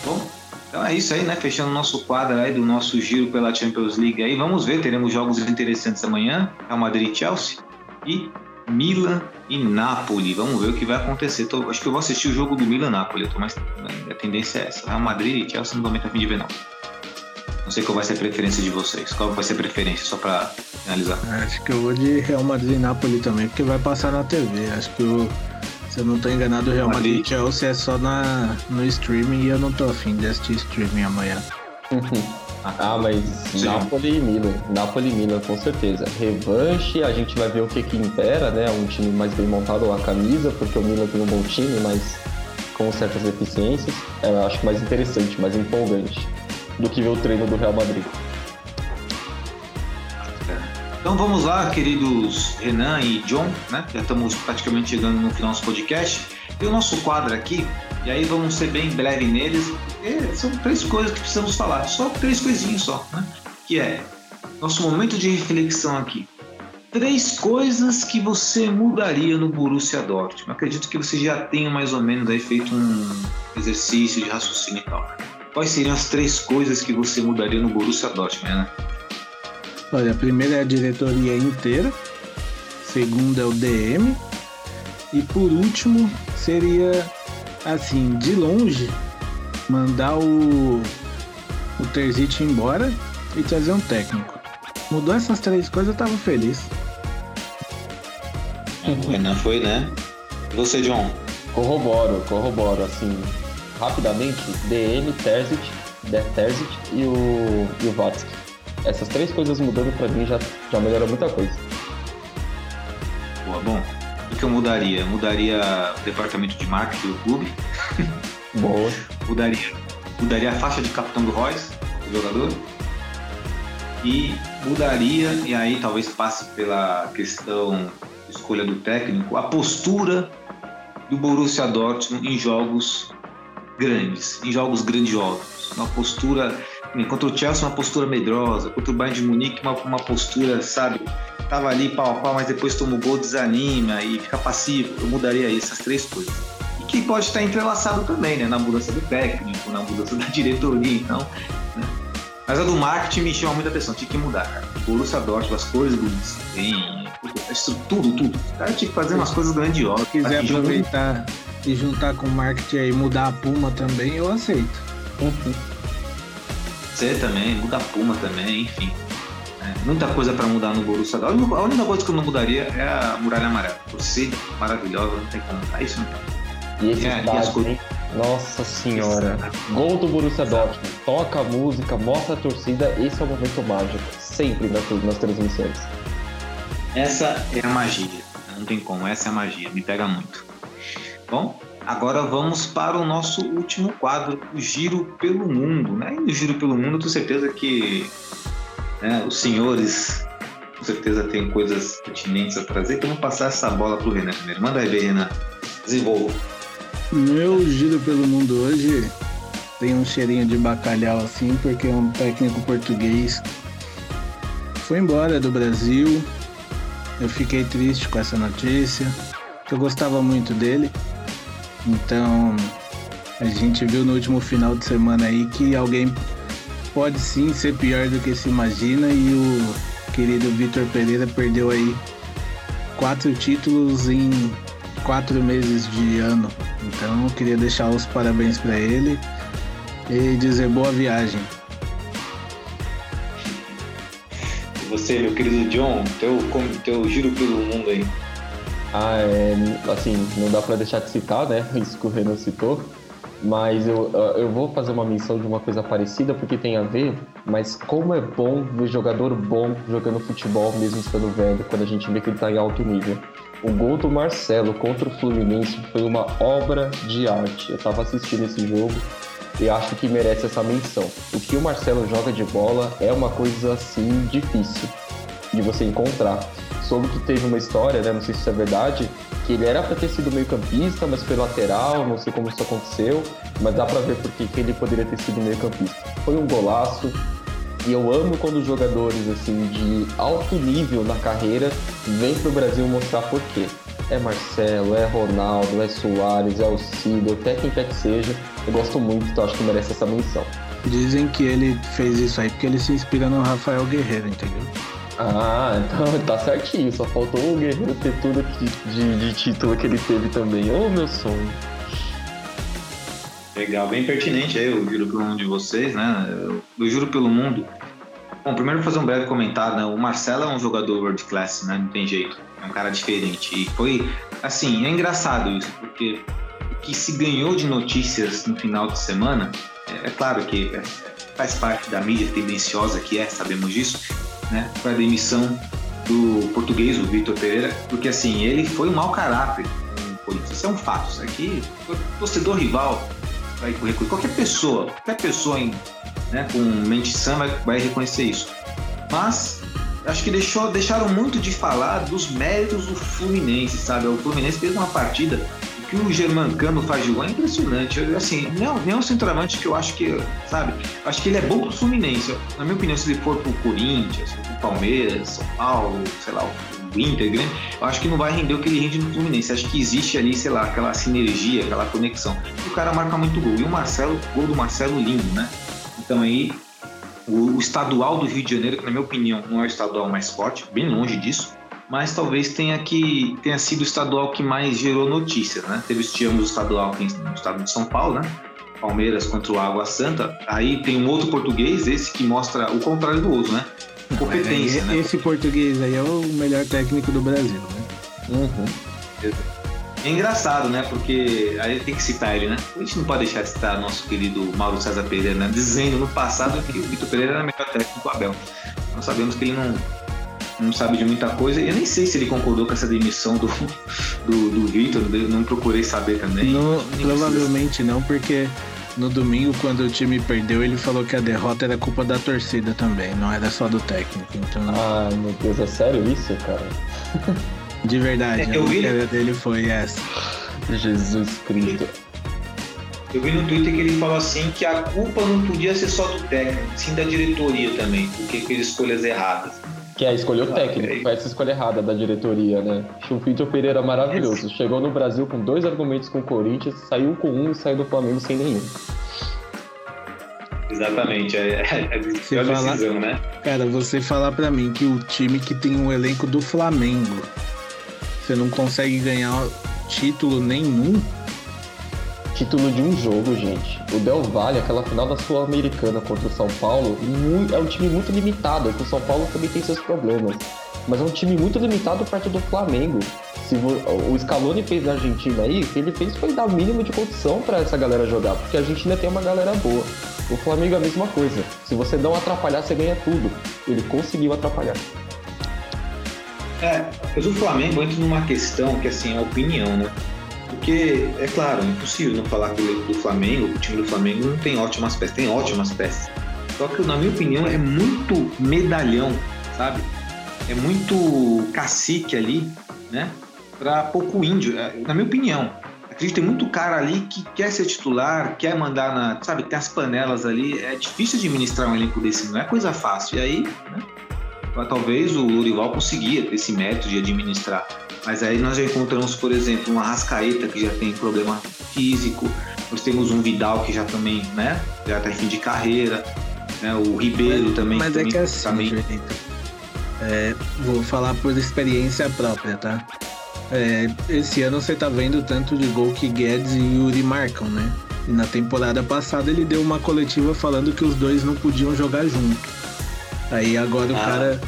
Speaker 1: Bom, então é isso aí, né? Fechando o nosso quadro aí do nosso giro pela Champions League aí. Vamos ver, teremos jogos interessantes amanhã. Real Madrid e Chelsea. E Milan e Napoli. Vamos ver o que vai acontecer. Tô, acho que eu vou assistir o jogo do Milan Napoli. Tô mais, a tendência é essa. Real Madrid e Chelsea não dou muito a fim de ver, não. Não sei qual vai ser a preferência de vocês. Qual vai ser a preferência, só para finalizar?
Speaker 3: Acho que eu vou de Real Madrid e Napoli também, porque vai passar na TV. Acho que o, se eu não tô enganado, o Real Madrid e Chelsea é só na, no streaming e eu não tô afim de assistir streaming amanhã.
Speaker 4: Ah, mas Sim. Napoli e Milan. Napoli e Milan, com certeza. Revanche, a gente vai ver o que que impera, né? Um time mais bem montado, a camisa, porque o Milan tem um bom time, mas com certas deficiências. É, eu acho mais interessante, mais empolgante do que ver o treino do Real Madrid.
Speaker 1: Então vamos lá, queridos Renan e John, né? Já estamos praticamente chegando no final do nosso podcast. E o nosso quadro aqui, e aí vamos ser bem breve neles, porque são três coisas que precisamos falar, só três coisinhas só, né? Que é nosso momento de reflexão aqui. Três coisas que você mudaria no Borussia Dortmund. Acredito que você já tenha mais ou menos aí feito um exercício de raciocínio e tal. Quais seriam as três coisas que você mudaria no Borussia Dortmund, né?
Speaker 3: Olha, a primeira é a diretoria inteira, segunda é o DM e por último seria assim, de longe, mandar o o Terzic embora e trazer um técnico. Mudou essas três coisas, eu tava feliz.
Speaker 1: O Renan foi, né? Você, John?
Speaker 4: Corroboro, corroboro, assim, rapidamente, DM, Terzic, Terzic e o, e o Vatsky. Essas três coisas mudando para mim já, já melhora muita coisa.
Speaker 1: Boa, bom. O que eu mudaria? Mudaria o departamento de marketing do clube.
Speaker 4: Boa.
Speaker 1: mudaria, mudaria a faixa de capitão do Royce, do jogador. E mudaria, e aí talvez passe pela questão escolha do técnico, a postura do Borussia Dortmund em jogos grandes, em jogos grandiosos. Uma postura, contra o Chelsea, uma postura medrosa, contra o Bayern de Munique, uma, uma postura, sabe, tava ali pau a pau, mas depois toma o gol, desanima e fica passivo. Eu mudaria essas três coisas. E que pode estar entrelaçado também, né, na mudança do técnico, na mudança da diretoria, então. Né? Mas a do marketing me chama muita atenção, tinha que mudar, cara. O Borussia Dortmund, as cores do desempenho, tudo, tudo. O cara tinha que fazer umas coisas grandiosas.
Speaker 3: Se quiser aproveitar e juntar com o marketing e mudar a Puma também, eu aceito.
Speaker 1: Uhum. Você também, muda a Puma também, enfim. É, muita coisa para mudar no Borussia. A única coisa que eu não mudaria é a muralha amarela. Torcida maravilhosa, não tem como. É isso, né?
Speaker 4: E esse é, estádio, Nossa senhora. Gol do Borussia Dortmund. Toca a música, mostra a torcida. Esse é o momento mágico. Sempre nas, nas transmissões.
Speaker 1: Essa é a magia. Não tem como. Essa é a magia. Me pega muito. Bom, agora vamos para o nosso último quadro, o Giro pelo Mundo. Né? E no Giro pelo Mundo, eu tenho certeza que né, os senhores com certeza têm coisas pertinentes a trazer. Então, vamos passar essa bola para o Renan primeiro. Manda aí, Renan. Desenvolva.
Speaker 3: Meu giro pelo mundo hoje tem um cheirinho de bacalhau assim, porque um técnico português foi embora do Brasil. Eu fiquei triste com essa notícia. Eu gostava muito dele. Então, a gente viu no último final de semana aí que alguém pode sim ser pior do que se imagina e o querido Vitor Pereira perdeu aí quatro títulos em quatro meses de ano. Então, eu queria deixar os parabéns para ele e dizer boa viagem.
Speaker 1: Você, meu querido John, teu, teu giro pelo mundo aí.
Speaker 4: Ah, é, assim, não dá para deixar de citar, né? Isso que o Renan citou. Mas eu, eu vou fazer uma menção de uma coisa parecida porque tem a ver, mas como é bom ver jogador bom jogando futebol, mesmo estando velho, quando a gente vê que ele está em alto nível. O gol do Marcelo contra o Fluminense foi uma obra de arte. Eu estava assistindo esse jogo e acho que merece essa menção. O que o Marcelo joga de bola é uma coisa assim difícil de você encontrar soube que teve uma história, né? Não sei se isso é verdade, que ele era para ter sido meio campista, mas foi lateral, não sei como isso aconteceu, mas dá para ver porque que ele poderia ter sido meio campista. Foi um golaço, e eu amo quando jogadores assim de alto nível na carreira vêm pro Brasil mostrar por quê. É Marcelo, é Ronaldo, é Soares, é o Cid, até quem quer que seja. Eu gosto muito, então acho que merece essa menção.
Speaker 3: Dizem que ele fez isso aí porque ele se inspira no Rafael Guerreiro, entendeu?
Speaker 4: Ah, então tá certinho. Só faltou o Guerreiro ter tudo de, de, de título que ele teve também. Ô, oh, meu sonho.
Speaker 1: Legal, bem pertinente aí, eu juro pelo mundo de vocês, né? Eu, juro pelo mundo. Bom, primeiro fazer um breve comentário, né? O Marcelo é um jogador world class, né? Não tem jeito. É um cara diferente. E foi, assim, é engraçado isso, porque o que se ganhou de notícias no final de semana, é, é claro que é, faz parte da mídia tendenciosa que é, sabemos disso, né? Foi a demissão do português, o Vitor Pereira, porque assim, ele foi um mau caráter no Corinthians. Isso é um fato. Isso aqui, torcedor rival vai reconhecer. Qualquer pessoa, qualquer pessoa em, né, com mente sã vai, vai reconhecer isso. Mas acho que deixou, deixaram muito de falar dos méritos do Fluminense, sabe? O Fluminense fez uma partida que o Germancano faz de gol é impressionante. Eu, assim, não, nem é um centroavante que eu acho que, sabe? Acho que ele é bom pro Fluminense. Na minha opinião, se ele for pro Corinthians, pro Palmeiras, São Paulo, sei lá, o Inter, Grêmio, eu acho que não vai render o que ele rende no Fluminense. Acho que existe ali, sei lá, aquela sinergia, aquela conexão. O cara marca muito gol. E o Marcelo, o gol do Marcelo lindo, né? Então aí, o estadual do Rio de Janeiro, que na minha opinião não é o estadual mais forte, bem longe disso, mas talvez tenha que tenha sido o estadual que mais gerou notícias, né? Teve os tivemos o estadual aqui no estado de São Paulo, né? Palmeiras contra o Água Santa. Aí tem um outro português, esse que mostra o contrário do outro, né? Competência, né?
Speaker 3: Esse português aí é o melhor técnico do Brasil, né?
Speaker 4: Uhum.
Speaker 1: É engraçado, né? Porque aí tem que citar ele, né? A gente não pode deixar de citar nosso querido Mauro César Pereira, né? Dizendo no passado que o Vitor Pereira era melhor técnico do Abel. Nós sabemos que ele não, não sabe de muita coisa. Eu nem sei se ele concordou com essa demissão do, do, do Vitor, não procurei saber também. Nem
Speaker 3: provavelmente não, porque no domingo, quando o time perdeu, ele falou que a derrota era culpa da torcida também, não era só do técnico. Então,
Speaker 4: Ai, meu Deus, é sério isso, cara?
Speaker 3: de verdade,
Speaker 1: É,
Speaker 3: a
Speaker 1: eu vi-
Speaker 3: matéria dele foi essa.
Speaker 4: Jesus Cristo.
Speaker 1: Eu vi no Twitter que ele falou assim que a culpa não podia ser só do técnico, sim da diretoria também, porque fez escolhas erradas.
Speaker 4: Que é escolher o
Speaker 1: Ah,
Speaker 4: técnico, foi essa escolha errada da diretoria, né? O Vitor Pereira maravilhoso. Chegou no Brasil com dois argumentos com o Corinthians, saiu com um e saiu do Flamengo sem nenhum.
Speaker 1: Exatamente, é, é, é a
Speaker 3: Você
Speaker 1: pior
Speaker 3: fala-
Speaker 1: decisão, né?
Speaker 3: Cara, você falar pra mim que o time que tem um elenco do Flamengo, você não consegue ganhar título nenhum,
Speaker 4: Título de um jogo, gente. O Del Valle, aquela final da Sul-Americana contra o São Paulo, é um time muito limitado. É que o São Paulo também tem seus problemas. Mas é um time muito limitado perto do Flamengo. Se o Scaloni fez na Argentina aí, o que ele fez foi dar o mínimo de condição pra essa galera jogar, porque a Argentina tem uma galera boa. O Flamengo é a mesma coisa. Se você não atrapalhar, você ganha tudo. Ele conseguiu atrapalhar.
Speaker 1: É, mas o Flamengo entra numa questão que assim, é opinião, né? Porque, é claro, é impossível não falar que o elenco do Flamengo, o time do Flamengo não tem ótimas peças, tem ótimas peças. Só que, na minha opinião, é muito medalhão, sabe? É muito cacique ali, né? Pra pouco índio, é, na minha opinião. Acredito tem muito cara ali que quer ser titular, quer mandar na. Sabe, tem as panelas ali. É difícil administrar um elenco desse, não é coisa fácil. E aí, né? Talvez o Lorival conseguia ter esse método de administrar. Mas aí nós já encontramos, por exemplo, um Arrascaeta que já tem problema físico, nós temos um Vidal que já também, né, já está em fim de carreira, né, o Ribeiro também.
Speaker 3: mas é
Speaker 1: também,
Speaker 3: que é assim,
Speaker 1: também-.
Speaker 3: É, vou falar por experiência própria, tá? É, esse ano você tá vendo tanto de gol que Guedes e Yuri marcam, né? E na temporada passada ele deu uma coletiva falando que os dois não podiam jogar junto. Aí agora o
Speaker 1: Ah.
Speaker 3: cara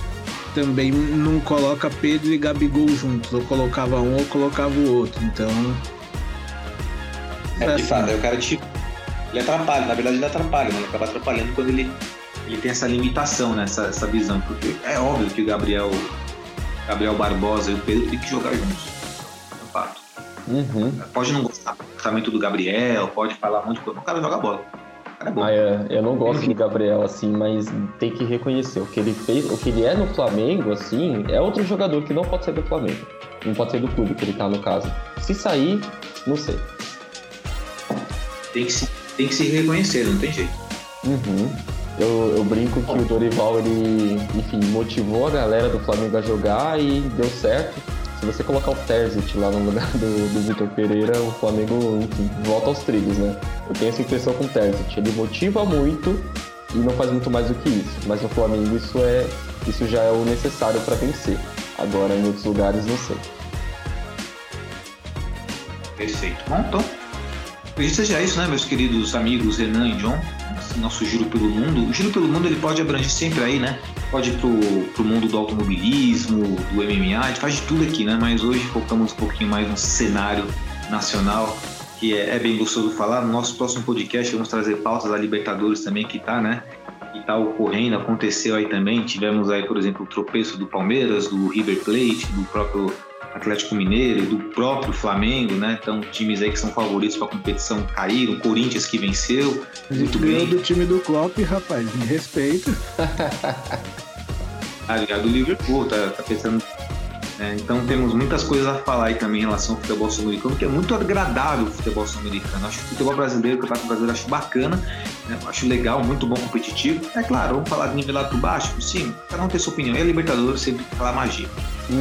Speaker 3: também não coloca Pedro e Gabigol juntos, ou colocava um ou colocava o outro. Então.
Speaker 1: É, de
Speaker 3: assim,
Speaker 1: fato, é o cara tipo. Ele atrapalha, na verdade ele atrapalha, né? Ele acaba atrapalhando quando ele, ele tem essa limitação, né? Essa, essa visão. Porque é óbvio que o Gabriel, Gabriel Barbosa e o Pedro têm que jogar juntos. É um fato.
Speaker 4: Uhum.
Speaker 1: Pode não gostar do comportamento do Gabriel, pode falar um monte de coisa, mas o cara joga bola.
Speaker 4: Ah, é, eu não gosto do Gabriel, assim, mas tem que reconhecer. O que ele fez, o que ele é no Flamengo, assim, é outro jogador que não pode ser do Flamengo. Não pode ser do clube que ele tá, no caso. Se sair, não sei.
Speaker 1: Tem, que se, tem que se reconhecer, não tem jeito.
Speaker 4: Uhum. Eu, eu brinco que o Dorival, ele, enfim, motivou a galera do Flamengo a jogar e deu certo. Se você colocar o Terzic lá no lugar do, do Vitor Pereira, o Flamengo, enfim, volta aos trilhos, né? Eu tenho essa impressão com o Terzic. Ele motiva muito e não faz muito mais do que isso. Mas no Flamengo isso é isso já é o necessário para vencer. Agora em outros lugares não sei.
Speaker 1: Perfeito. Bom, então, Acredito que seja isso, né, meus queridos amigos Renan e John? Nosso giro pelo mundo. O giro pelo mundo ele pode abranger sempre aí, né? Pode ir pro, pro mundo do automobilismo, do MMA, a gente faz de tudo aqui, né? Mas hoje focamos um pouquinho mais no cenário nacional, que é, é bem gostoso falar. No nosso próximo podcast vamos trazer pautas da Libertadores também, que tá, né? Que tá ocorrendo, aconteceu aí também. Tivemos aí, por exemplo, o tropeço do Palmeiras, do River Plate, do próprio Atlético Mineiro, do próprio Flamengo, né? Então, times aí que são favoritos para a competição caíram. Corinthians que venceu.
Speaker 3: A gente
Speaker 1: muito
Speaker 3: ganhou
Speaker 1: bem.
Speaker 3: do time do Klopp, rapaz. Me respeita.
Speaker 1: Ah, ligado do Liverpool, tá, tá pensando. É, então temos muitas coisas a falar aí também em relação ao futebol sul-americano, que é muito agradável o futebol sul-americano. Acho que o futebol brasileiro, o campeonato brasileiro, acho bacana, né? acho legal, muito bom competitivo. É claro, vamos falar de nivelado por baixo, por cima, cada um tem sua opinião. E a Libertadores sempre aquela magia.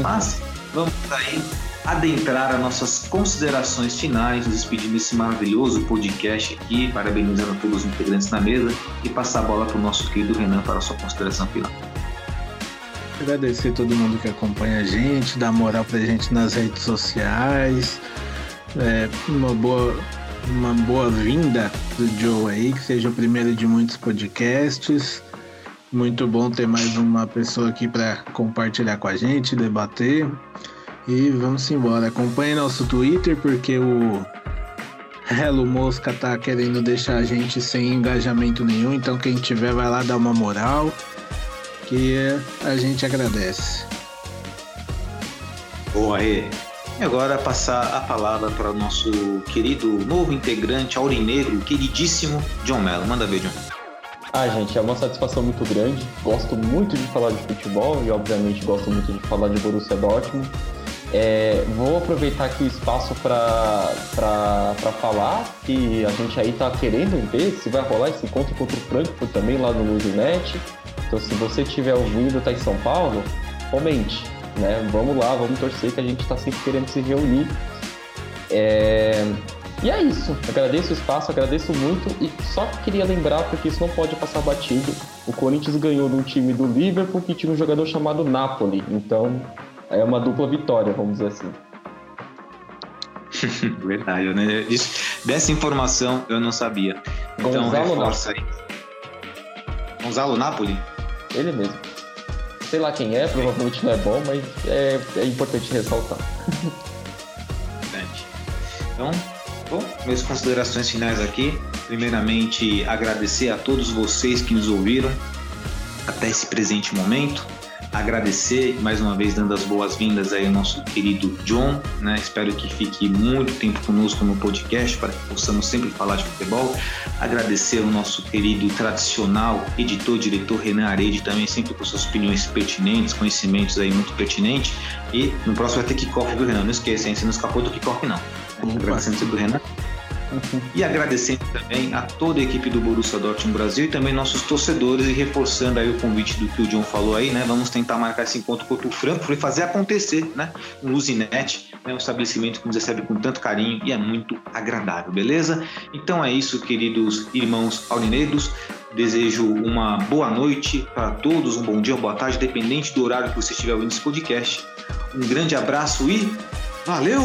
Speaker 1: Mas vamos aí adentrar as nossas considerações finais, nos despedindo desse maravilhoso podcast aqui, parabenizando todos os integrantes na mesa e passar a bola para o nosso querido Renan para a sua consideração final.
Speaker 3: Agradecer a todo mundo que acompanha a gente, dá moral pra gente nas redes sociais. É, uma boa uma boa vinda do Joe aí, que seja o primeiro de muitos podcasts. Muito bom ter mais uma pessoa aqui para compartilhar com a gente, debater. E vamos embora. Acompanhe nosso Twitter, porque o Hello Mosca tá querendo deixar a gente sem engajamento nenhum. Então quem tiver vai lá dar uma moral. Que a gente agradece.
Speaker 1: Boa, Rê. E agora passar a palavra para o nosso querido novo integrante aurinegro, queridíssimo John Mello. Manda ver, John.
Speaker 4: Ah, gente, é uma satisfação muito grande. Gosto muito de falar de futebol e, obviamente, gosto muito de falar de Borussia Dortmund. É, vou aproveitar aqui o espaço para falar que a gente aí tá querendo ver se vai rolar esse encontro contra o Frankfurt também lá no Luzinet. Então, se você estiver ouvindo, tá em São Paulo, comente, né? Vamos lá, vamos torcer que a gente está sempre querendo se reunir. É... E é isso. Agradeço o espaço, agradeço muito e só queria lembrar, porque isso não pode passar batido. O Corinthians ganhou de um time do Liverpool que tinha um jogador chamado Napoli. Então, é uma dupla vitória, vamos dizer assim.
Speaker 1: Verdade, né? Isso, dessa informação eu não sabia. Então,
Speaker 4: Gonzalo
Speaker 1: reforça aí. Gonzalo Napoli?
Speaker 4: Ele mesmo. Sei lá quem é, provavelmente não é bom, mas é, é importante ressaltar.
Speaker 1: Verdade. Então, bom, minhas considerações finais aqui. Primeiramente, agradecer a todos vocês que nos ouviram até esse presente momento. Agradecer mais uma vez dando as boas-vindas aí ao nosso querido John, né? Espero que fique muito tempo conosco no podcast para que possamos sempre falar de futebol. Agradecer ao nosso querido tradicional editor, diretor Renan Arede também sempre com suas opiniões pertinentes, conhecimentos aí muito pertinentes. E no próximo vai ter kickoff do Renan, não esqueça, hein? Você não escapou do kickoff não. Agradecendo sempre do Renan. E agradecendo também a toda a equipe do Borussia Dortmund Brasil e também nossos torcedores e reforçando aí o convite do que o John falou aí, né? Vamos tentar marcar esse encontro contra o Frankfurt e fazer acontecer, né? Um Luzinete, né? um estabelecimento que nos recebe com tanto carinho e é muito agradável, beleza? Então é isso, queridos irmãos aurinegros. Desejo uma boa noite para todos, um bom dia, uma boa tarde, dependente do horário que você estiver ouvindo esse podcast. Um grande abraço e valeu!